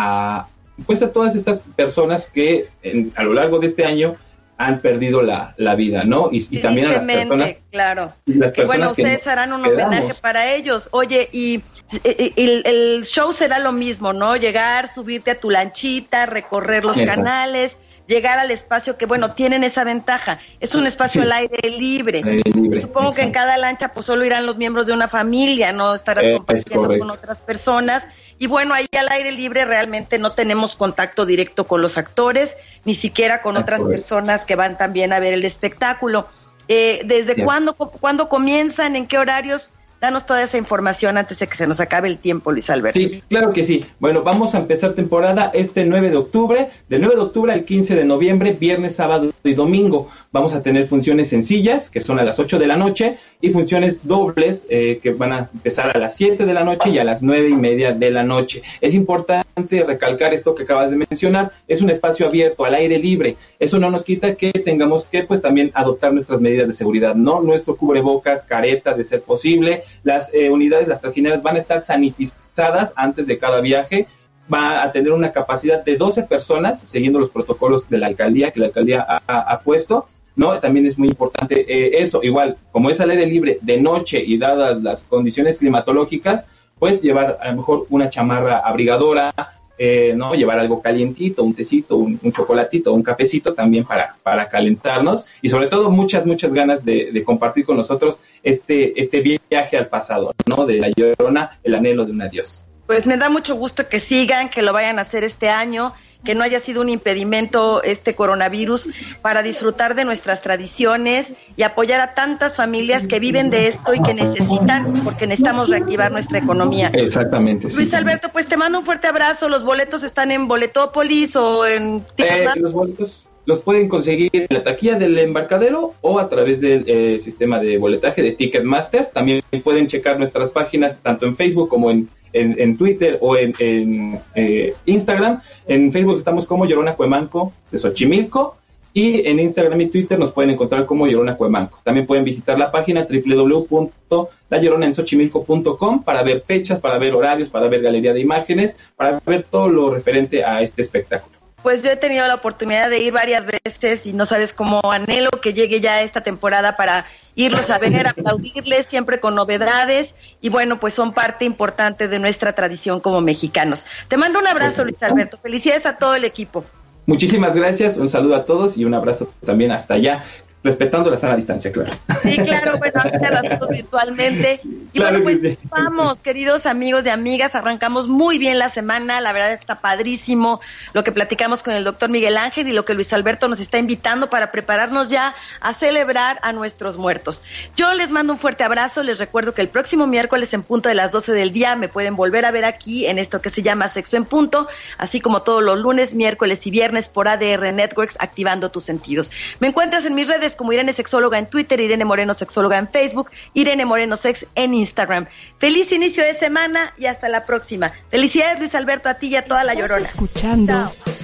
a, pues a todas estas personas que en- a lo largo de este año han perdido la, la vida, ¿no? Y, y también a las personas, claro. las Que bueno, que ustedes harán un quedamos. homenaje para ellos. Oye, y, y- y el, el show será lo mismo, ¿no? Llegar, subirte a tu lanchita, recorrer los Exacto. canales, llegar al espacio que, bueno, tienen esa ventaja. Es un espacio Sí. al aire libre. Al aire libre, Supongo que en cada lancha pues solo irán los miembros de una familia, no estarás Eh, es compartiendo con otras personas. Y bueno, ahí al aire libre realmente no tenemos contacto directo con los actores, ni siquiera con Es otras correcto. personas que van también a ver el espectáculo. Eh, ¿Desde Bien. cuándo, cu- cuándo comienzan? ¿En qué horarios? Danos toda esa información antes de que se nos acabe el tiempo, Luis Alberto. Sí, claro que sí. Bueno, vamos a empezar temporada este 9 de octubre, del 9 de octubre al 15 de noviembre, viernes, sábado y domingo. Vamos a tener funciones sencillas, que son a las 8 de la noche, y funciones dobles, eh, que van a empezar a las 7 de la noche y a las 9 y media de la noche. Es importante recalcar esto que acabas de mencionar, es un espacio abierto, al aire libre. Eso no nos quita que tengamos que, pues, también adoptar nuestras medidas de seguridad, ¿no? Nuestro cubrebocas, careta, de ser posible. Las eh, unidades, las trajineras van a estar sanitizadas antes de cada viaje. Va a tener una capacidad de 12 personas, siguiendo los protocolos de la alcaldía, que la alcaldía ha, puesto. ¿No? También es muy importante eh, eso. Igual, como es al aire libre de noche y dadas las condiciones climatológicas, pues llevar a lo mejor una chamarra abrigadora, eh, ¿no? Llevar algo calientito, un tecito, un, chocolatito, un cafecito también para, para calentarnos y sobre todo muchas, muchas ganas de, compartir con nosotros este, este viaje al pasado, ¿no? De la llorona, el anhelo de un adiós. Pues me da mucho gusto que sigan, que lo vayan a hacer este año que no haya sido un impedimento este coronavirus para disfrutar de nuestras tradiciones y apoyar a tantas familias que viven de esto y que necesitan, porque necesitamos reactivar nuestra economía. Exactamente. Luis Alberto, pues te mando un fuerte abrazo. Los boletos están en Boletópolis o en... Eh, los boletos los pueden conseguir en la taquilla del embarcadero o a través del eh, sistema de boletaje de Ticketmaster. También pueden checar nuestras páginas tanto en Facebook como en en, Twitter o en, eh, Instagram. En Facebook estamos como Llorona Cuemanco de Xochimilco. Y en Instagram y Twitter nos pueden encontrar como Llorona Cuemanco. También pueden visitar la página www.layoronaensochimilco.com para ver fechas, para ver horarios, para ver galería de imágenes, para ver todo lo referente a este espectáculo pues yo he tenido la oportunidad de ir varias veces y no sabes cómo anhelo que llegue ya esta temporada para irlos a ver, (laughs) aplaudirles siempre con novedades y bueno, pues son parte importante de nuestra tradición como mexicanos. Te mando un abrazo, Luis Alberto. Felicidades a todo el equipo. Muchísimas gracias, un saludo a todos y un abrazo también hasta allá respetando la sana distancia, claro. Sí, claro, bueno, nosotros virtualmente. Y (laughs) bueno, pues vamos, queridos amigos y amigas, arrancamos muy bien la semana, la verdad está padrísimo lo que platicamos con el doctor Miguel Ángel y lo que Luis Alberto nos está invitando para prepararnos ya a celebrar a nuestros muertos. Yo les mando un fuerte abrazo, les recuerdo que el próximo miércoles en punto de las 12 del día me pueden volver a ver aquí en esto que se llama Sexo en Punto, así como todos los lunes, miércoles y viernes por ADR Networks, activando tus sentidos. Me encuentras en mis redes como Irene Sexóloga en Twitter, Irene Moreno Sexóloga en Facebook, Irene Moreno Sex en Instagram. Feliz inicio de semana y hasta la próxima. Felicidades Luis Alberto a ti y a toda la llorona. escuchando. ADR.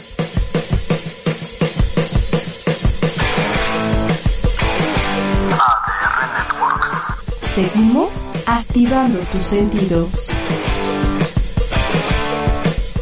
Seguimos activando tus sentidos.